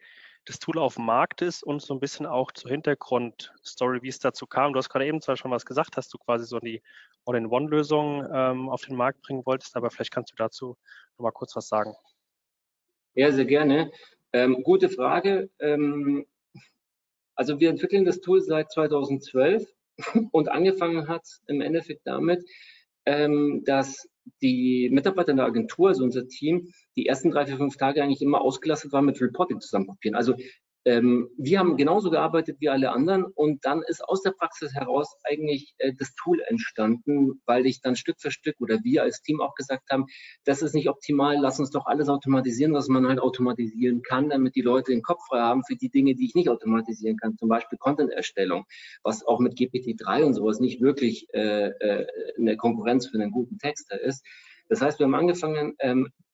das Tool auf dem Markt ist und so ein bisschen auch zur Hintergrundstory, wie es dazu kam. Du hast gerade eben zwar schon was gesagt, dass du quasi so die All-in-One-Lösung ähm, auf den Markt bringen wolltest, aber vielleicht kannst du dazu noch mal kurz was sagen. Ja, sehr gerne. Ähm, gute Frage. Ähm, also wir entwickeln das Tool seit 2012 [laughs] und angefangen hat im Endeffekt damit, ähm, dass die Mitarbeiter in der Agentur, also unser Team, die ersten drei, vier, fünf Tage eigentlich immer ausgelastet waren mit Reporting zusammen kopieren. Also ähm, wir haben genauso gearbeitet wie alle anderen und dann ist aus der Praxis heraus eigentlich äh, das Tool entstanden, weil ich dann Stück für Stück oder wir als Team auch gesagt haben, das ist nicht optimal, lass uns doch alles automatisieren, was man halt automatisieren kann, damit die Leute den Kopf frei haben für die Dinge, die ich nicht automatisieren kann, zum Beispiel Content-Erstellung, was auch mit GPT-3 und sowas nicht wirklich äh, äh, eine Konkurrenz für einen guten Texter ist. Das heißt, wir haben angefangen, ähm, äh,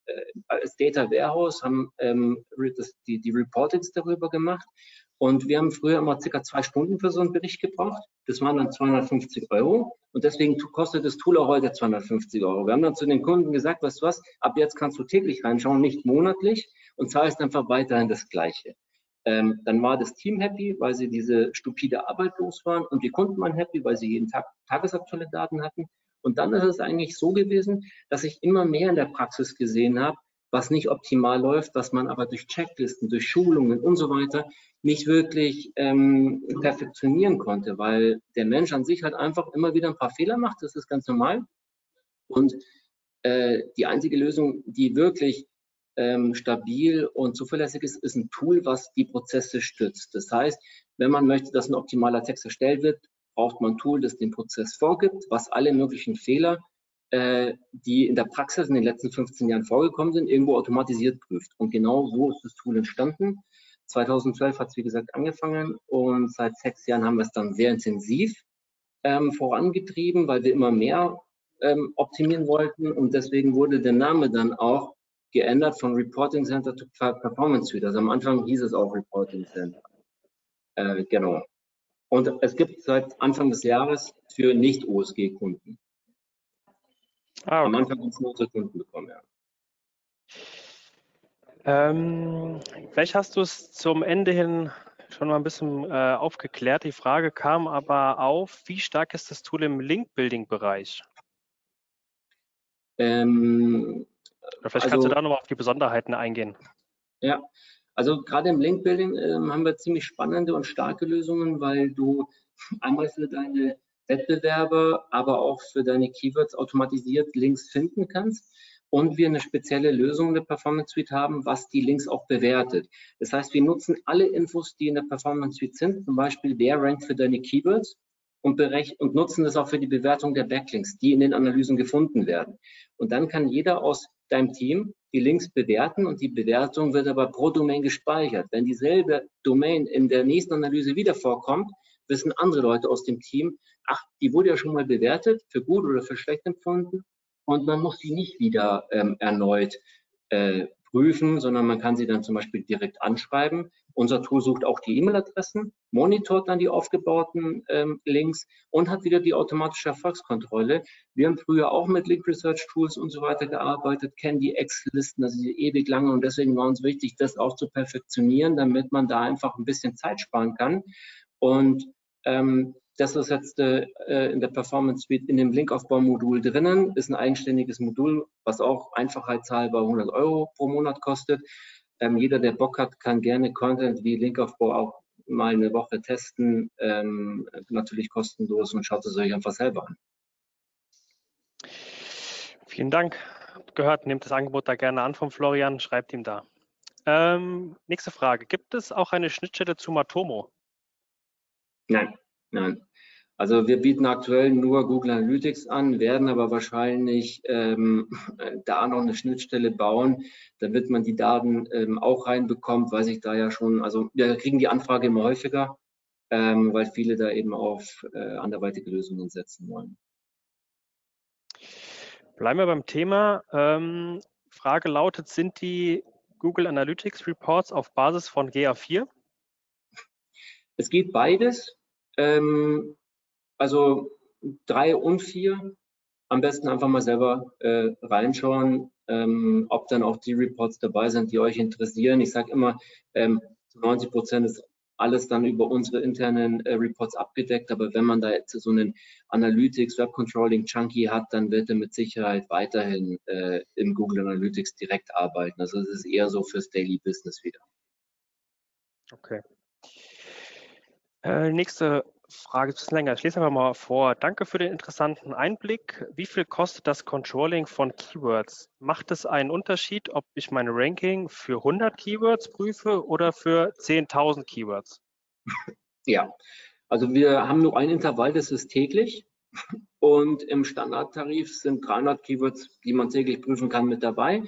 als Data Warehouse, haben ähm, das, die, die Reportings darüber gemacht. Und wir haben früher immer circa zwei Stunden für so einen Bericht gebraucht. Das waren dann 250 Euro. Und deswegen kostet das Tool auch heute 250 Euro. Wir haben dann zu den Kunden gesagt, weißt du was, ab jetzt kannst du täglich reinschauen, nicht monatlich und zahlst einfach weiterhin das Gleiche. Ähm, dann war das Team happy, weil sie diese stupide Arbeit los waren und die Kunden waren happy, weil sie jeden Tag tagesaktuelle Daten hatten. Und dann ist es eigentlich so gewesen, dass ich immer mehr in der Praxis gesehen habe, was nicht optimal läuft, was man aber durch Checklisten, durch Schulungen und so weiter nicht wirklich ähm, perfektionieren konnte, weil der Mensch an sich halt einfach immer wieder ein paar Fehler macht, das ist ganz normal. Und äh, die einzige Lösung, die wirklich ähm, stabil und zuverlässig ist, ist ein Tool, was die Prozesse stützt. Das heißt, wenn man möchte, dass ein optimaler Text erstellt wird, braucht man ein Tool, das den Prozess vorgibt, was alle möglichen Fehler, äh, die in der Praxis in den letzten 15 Jahren vorgekommen sind, irgendwo automatisiert prüft. Und genau so ist das Tool entstanden. 2012 hat es, wie gesagt, angefangen und seit sechs Jahren haben wir es dann sehr intensiv ähm, vorangetrieben, weil wir immer mehr ähm, optimieren wollten und deswegen wurde der Name dann auch geändert von Reporting Center to Performance Suite. Also am Anfang hieß es auch Reporting Center. Äh, genau. Und es gibt seit Anfang des Jahres für Nicht-OSG-Kunden. Ah, okay. Am Anfang haben nur unsere Kunden bekommen, ja. Ähm, vielleicht hast du es zum Ende hin schon mal ein bisschen äh, aufgeklärt. Die Frage kam aber auf, wie stark ist das Tool im Link-Building-Bereich? Ähm, vielleicht also, kannst du also da nochmal auf die Besonderheiten eingehen. Ja, also gerade im Link-Building äh, haben wir ziemlich spannende und starke Lösungen, weil du einmal für deine Wettbewerber, aber auch für deine Keywords automatisiert Links finden kannst und wir eine spezielle Lösung in der Performance Suite haben, was die Links auch bewertet. Das heißt, wir nutzen alle Infos, die in der Performance Suite sind, zum Beispiel wer rankt für deine Keywords und, und nutzen das auch für die Bewertung der Backlinks, die in den Analysen gefunden werden. Und dann kann jeder aus deinem Team die Links bewerten und die Bewertung wird aber pro Domain gespeichert. Wenn dieselbe Domain in der nächsten Analyse wieder vorkommt, wissen andere Leute aus dem Team, ach, die wurde ja schon mal bewertet, für gut oder für schlecht empfunden und man muss sie nicht wieder ähm, erneut äh, prüfen, sondern man kann sie dann zum Beispiel direkt anschreiben. Unser Tool sucht auch die E-Mail-Adressen, monitort dann die aufgebauten ähm, Links und hat wieder die automatische Erfolgskontrolle. Wir haben früher auch mit Link Research Tools und so weiter gearbeitet, kennen die Excel-Listen, das ist ewig lange und deswegen war uns wichtig, das auch zu perfektionieren, damit man da einfach ein bisschen Zeit sparen kann. Und ähm, das ist jetzt äh, in der Performance Suite in dem Linkaufbau-Modul drinnen, ist ein eigenständiges Modul, was auch einfachheitshalber 100 Euro pro Monat kostet. Ähm, jeder, der Bock hat, kann gerne Content wie Linkaufbau auch mal eine Woche testen, ähm, natürlich kostenlos und schaut es euch einfach selber an. Vielen Dank. Gehört, nehmt das Angebot da gerne an von Florian, schreibt ihm da. Ähm, nächste Frage. Gibt es auch eine Schnittstelle zu Matomo? Nein, nein. Also wir bieten aktuell nur Google Analytics an, werden aber wahrscheinlich ähm, [laughs] da noch eine Schnittstelle bauen, damit man die Daten ähm, auch reinbekommt, weiß ich da ja schon, also wir kriegen die Anfrage immer häufiger, ähm, weil viele da eben auf äh, anderweitige Lösungen setzen wollen. Bleiben wir beim Thema. Ähm, Frage lautet, sind die Google Analytics Reports auf Basis von GA4? Es geht beides. Ähm, also drei und vier. Am besten einfach mal selber äh, reinschauen, ähm, ob dann auch die Reports dabei sind, die euch interessieren. Ich sage immer, ähm, 90 Prozent ist alles dann über unsere internen äh, Reports abgedeckt. Aber wenn man da jetzt so einen Analytics, Web Controlling Chunky hat, dann wird er mit Sicherheit weiterhin äh, im Google Analytics direkt arbeiten. Also es ist eher so fürs Daily Business wieder. Okay. Äh, nächste Frage ist ein bisschen länger. Ich lese einfach mal vor. Danke für den interessanten Einblick. Wie viel kostet das Controlling von Keywords? Macht es einen Unterschied, ob ich mein Ranking für 100 Keywords prüfe oder für 10.000 Keywords? [laughs] Ja, also wir haben nur ein Intervall, das ist täglich. Und im Standardtarif sind 300 Keywords, die man täglich prüfen kann, mit dabei.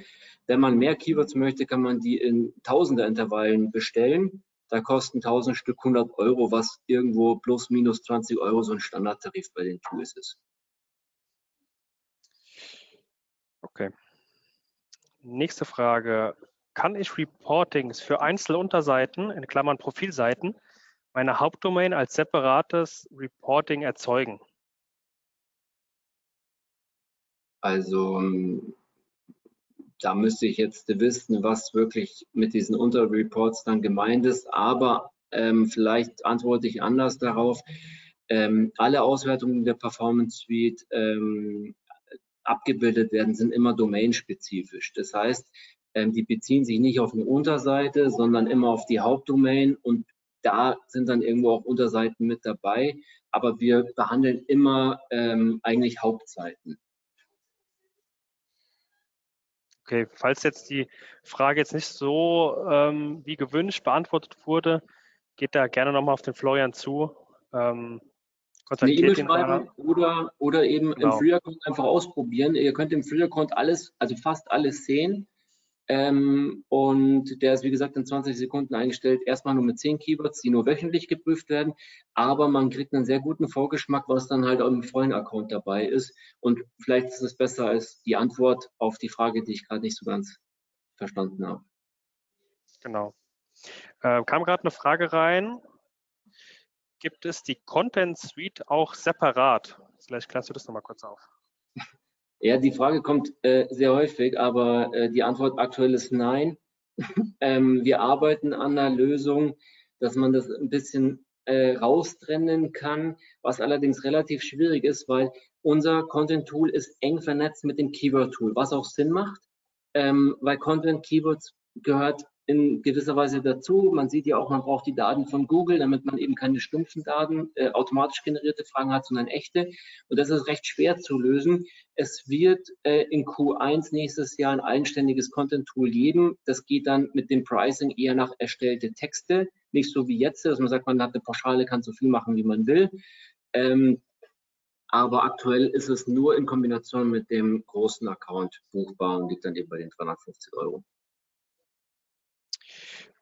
Wenn man mehr Keywords möchte, kann man die in tausender Intervallen bestellen. Da kosten 1000 Stück 100 Euro, was irgendwo plus minus 20 Euro so ein Standardtarif bei den Tools ist. Okay. Nächste Frage. Kann ich Reportings für einzelne Unterseiten, in Klammern Profilseiten, meine Hauptdomain als separates Reporting erzeugen? Also da müsste ich jetzt wissen, was wirklich mit diesen Unterreports dann gemeint ist. Aber ähm, vielleicht antworte ich anders darauf. Ähm, alle Auswertungen der Performance Suite ähm, abgebildet werden, sind immer domainspezifisch. Das heißt, ähm, die beziehen sich nicht auf eine Unterseite, sondern immer auf die Hauptdomain und da sind dann irgendwo auch Unterseiten mit dabei. Aber wir behandeln immer ähm, eigentlich Hauptseiten. Okay, falls jetzt die Frage jetzt nicht so ähm, wie gewünscht beantwortet wurde, geht da gerne nochmal auf den Florian zu. Ähm, eine E-Mail schreiben oder, oder eben genau. im Free-Account einfach ausprobieren. Ihr könnt im Free-Account alles, also fast alles sehen. Ähm, und der ist, wie gesagt, in 20 Sekunden eingestellt. Erstmal nur mit 10 Keywords, die nur wöchentlich geprüft werden. Aber man kriegt einen sehr guten Vorgeschmack, was dann halt auch im vollen Account dabei ist. Und vielleicht ist es besser als die Antwort auf die Frage, die ich gerade nicht so ganz verstanden habe. Genau. Äh, kam gerade eine Frage rein. Gibt es die Content Suite auch separat? Vielleicht klärst du das nochmal kurz auf. Ja, die Frage kommt äh, sehr häufig, aber äh, die Antwort aktuell ist nein. [laughs] ähm, wir arbeiten an einer Lösung, dass man das ein bisschen äh, raustrennen kann, was allerdings relativ schwierig ist, weil unser Content-Tool ist eng vernetzt mit dem Keyword-Tool, was auch Sinn macht, ähm, weil Content-Keywords gehört in gewisser Weise dazu. Man sieht ja auch, man braucht die Daten von Google, damit man eben keine stumpfen Daten, äh, automatisch generierte Fragen hat, sondern echte. Und das ist recht schwer zu lösen. Es wird äh, in Q1 nächstes Jahr ein eigenständiges Content-Tool geben. Das geht dann mit dem Pricing eher nach erstellte Texte, nicht so wie jetzt, dass man sagt, man hat eine Pauschale, kann so viel machen, wie man will. Ähm, aber aktuell ist es nur in Kombination mit dem großen Account buchbar und liegt dann eben bei den 350 Euro.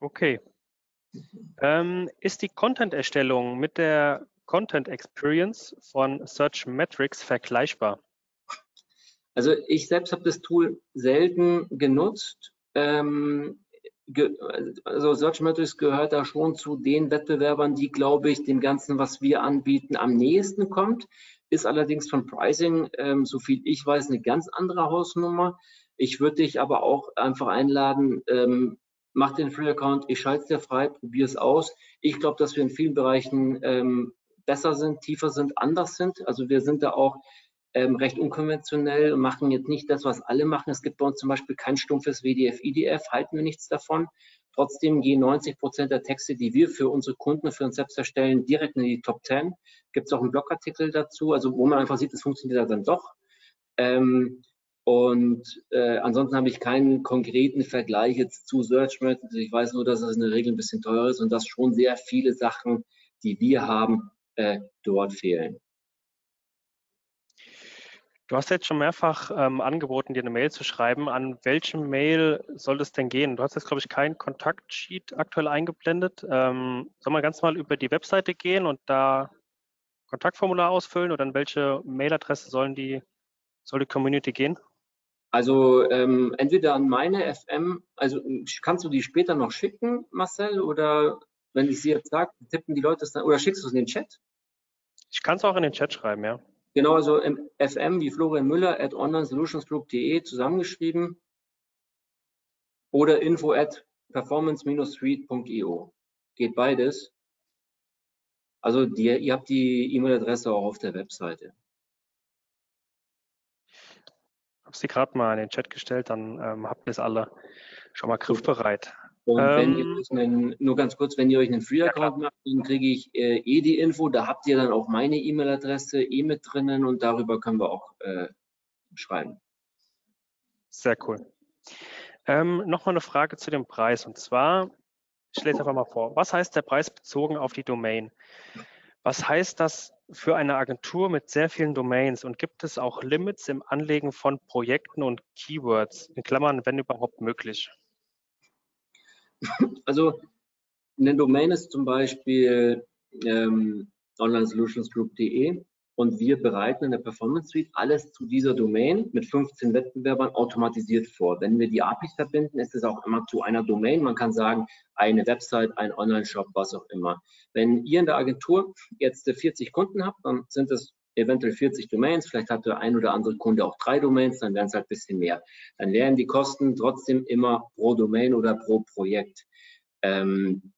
Okay. Ähm, ist die Content-Erstellung mit der Content Experience von Search Metrics vergleichbar? Also ich selbst habe das Tool selten genutzt. Ähm, ge also Search Metrics gehört da schon zu den Wettbewerbern, die, glaube ich, dem Ganzen, was wir anbieten, am nächsten kommt. Ist allerdings von Pricing, ähm, so viel ich weiß, eine ganz andere Hausnummer. Ich würde dich aber auch einfach einladen, ähm, mach den Free-Account, ich schalte es dir frei, probiere es aus. Ich glaube, dass wir in vielen Bereichen ähm, besser sind, tiefer sind, anders sind. Also wir sind da auch ähm, recht unkonventionell machen jetzt nicht das, was alle machen. Es gibt bei uns zum Beispiel kein stumpfes WDF, IDF, halten wir nichts davon. Trotzdem gehen 90 Prozent der Texte, die wir für unsere Kunden, für uns selbst erstellen, direkt in die Top 10. Gibt es auch einen Blogartikel dazu, also wo man einfach sieht, es funktioniert dann doch. Ähm, und äh, ansonsten habe ich keinen konkreten Vergleich jetzt zu SearchMath. Also ich weiß nur, dass es in der Regel ein bisschen teurer ist und dass schon sehr viele Sachen, die wir haben, äh, dort fehlen. Du hast jetzt schon mehrfach ähm, angeboten, dir eine Mail zu schreiben. An welchem Mail soll es denn gehen? Du hast jetzt, glaube ich, kein Kontaktsheet aktuell eingeblendet. Ähm, soll man ganz mal über die Webseite gehen und da Kontaktformular ausfüllen oder an welche Mailadresse sollen die, soll die Community gehen? Also ähm, entweder an meine FM, also kannst du die später noch schicken, Marcel, oder wenn ich sie jetzt sage, tippen die Leute es dann, oder schickst du es in den Chat? Ich kann es auch in den Chat schreiben, ja. Genau, also im FM wie Florian Müller at onlinesolutionsgroup.de zusammengeschrieben oder info at performance-suite.io. Geht beides. Also die, ihr habt die E-Mail-Adresse auch auf der Webseite habe sie gerade mal in den Chat gestellt, dann ähm, habt ihr es alle schon mal griffbereit. Und ähm, wenn ihr einen, nur ganz kurz, wenn ihr euch einen Free-Account ja, macht, dann kriege ich äh, eh die Info. Da habt ihr dann auch meine E-Mail-Adresse eh mit drinnen und darüber können wir auch äh, schreiben. Sehr cool. Ähm, Nochmal eine Frage zu dem Preis. Und zwar, ich lese einfach mal vor. Was heißt der Preis bezogen auf die Domain? Was heißt das für eine Agentur mit sehr vielen Domains und gibt es auch Limits im Anlegen von Projekten und Keywords, in Klammern, wenn überhaupt möglich? Also eine Domain ist zum Beispiel ähm, onlinesolutionsgroup.de und wir bereiten in der Performance Suite alles zu dieser Domain mit 15 Wettbewerbern automatisiert vor. Wenn wir die APIs verbinden, ist es auch immer zu einer Domain. Man kann sagen, eine Website, ein Online-Shop, was auch immer. Wenn ihr in der Agentur jetzt 40 Kunden habt, dann sind es eventuell 40 Domains, vielleicht hat der ein oder andere Kunde auch drei Domains, dann wären es halt ein bisschen mehr. Dann wären die Kosten trotzdem immer pro Domain oder pro Projekt. Ähm,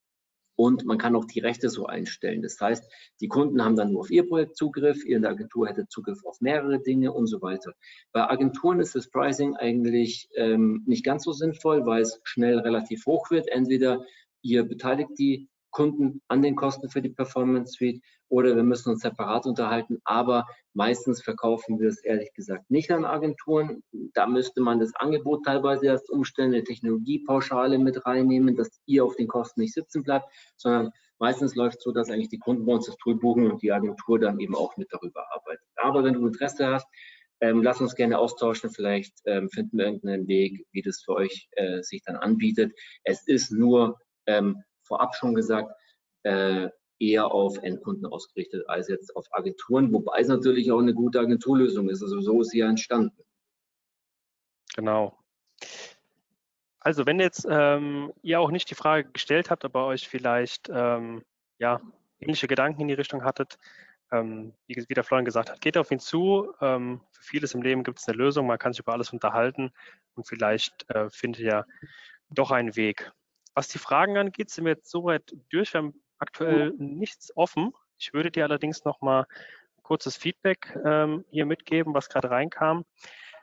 und man kann auch die Rechte so einstellen. Das heißt, die Kunden haben dann nur auf ihr Projekt Zugriff, ihr in der Agentur hätte Zugriff auf mehrere Dinge und so weiter. Bei Agenturen ist das Pricing eigentlich ähm, nicht ganz so sinnvoll, weil es schnell relativ hoch wird. Entweder ihr beteiligt die Kunden an den Kosten für die Performance Suite oder wir müssen uns separat unterhalten. Aber meistens verkaufen wir es ehrlich gesagt nicht an Agenturen. Da müsste man das Angebot teilweise erst umstellen, eine Technologiepauschale mit reinnehmen, dass ihr auf den Kosten nicht sitzen bleibt, sondern meistens läuft es so, dass eigentlich die Kunden bei uns das Tool buchen und die Agentur dann eben auch mit darüber arbeitet. Aber wenn du Interesse hast, ähm, lass uns gerne austauschen. Vielleicht ähm, finden wir irgendeinen Weg, wie das für euch äh, sich dann anbietet. Es ist nur ähm, vorab schon gesagt, äh, eher auf Endkunden ausgerichtet als jetzt auf Agenturen, wobei es natürlich auch eine gute Agenturlösung ist. Also so ist sie ja entstanden. Genau. Also wenn jetzt ähm, ihr auch nicht die Frage gestellt habt, aber euch vielleicht ähm, ja, ähnliche Gedanken in die Richtung hattet, ähm, wie, wie, der Florian gesagt hat, geht auf ihn zu. Ähm, für vieles im Leben gibt es eine Lösung, man kann sich über alles unterhalten und vielleicht äh, findet ihr doch einen Weg. Was die Fragen angeht, sind wir jetzt soweit durch. Wir haben aktuell nichts offen. Ich würde dir allerdings noch mal ein kurzes Feedback ähm, hier mitgeben, was gerade reinkam.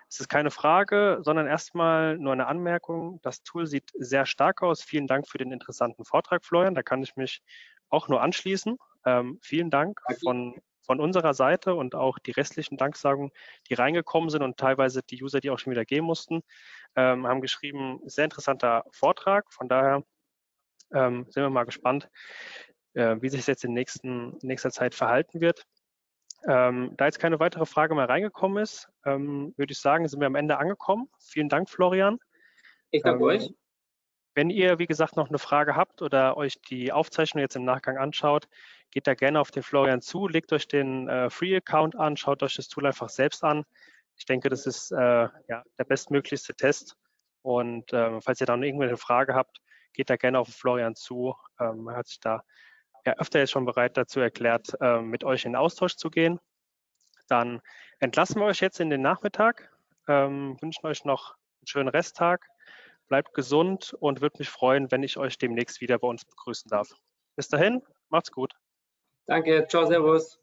Es ist keine Frage, sondern erstmal nur eine Anmerkung. Das Tool sieht sehr stark aus. Vielen Dank für den interessanten Vortrag, Florian. Da kann ich mich auch nur anschließen. Ähm, vielen Dank von von unserer Seite und auch die restlichen Danksagungen, die reingekommen sind und teilweise die User, die auch schon wieder gehen mussten, ähm, haben geschrieben, sehr interessanter Vortrag. Von daher ähm, sind wir mal gespannt, äh, wie sich das jetzt in, nächsten, nächster Zeit verhalten wird. Ähm, da jetzt keine weitere Frage mehr reingekommen ist, ähm, würde ich sagen, sind wir am Ende angekommen. Vielen Dank, Florian. Ich danke ähm, euch. Wenn ihr, wie gesagt, noch eine Frage habt oder euch die Aufzeichnung jetzt im Nachgang anschaut, geht da gerne auf den Florian zu, legt euch den äh, Free-Account an, schaut euch das Tool einfach selbst an. Ich denke, das ist äh, ja, der bestmöglichste Test. Und äh, falls ihr dann irgendwelche Frage habt, geht da gerne auf Florian zu. Ähm, er hat sich da ja öfter jetzt schon bereit dazu erklärt, äh, mit euch in Austausch zu gehen. Dann entlassen wir euch jetzt in den Nachmittag, ähm, wünschen euch noch einen schönen Resttag bleibt gesund und würde mich freuen, wenn ich euch demnächst wieder bei uns begrüßen darf. Bis dahin, macht's gut. Danke, ciao, servus.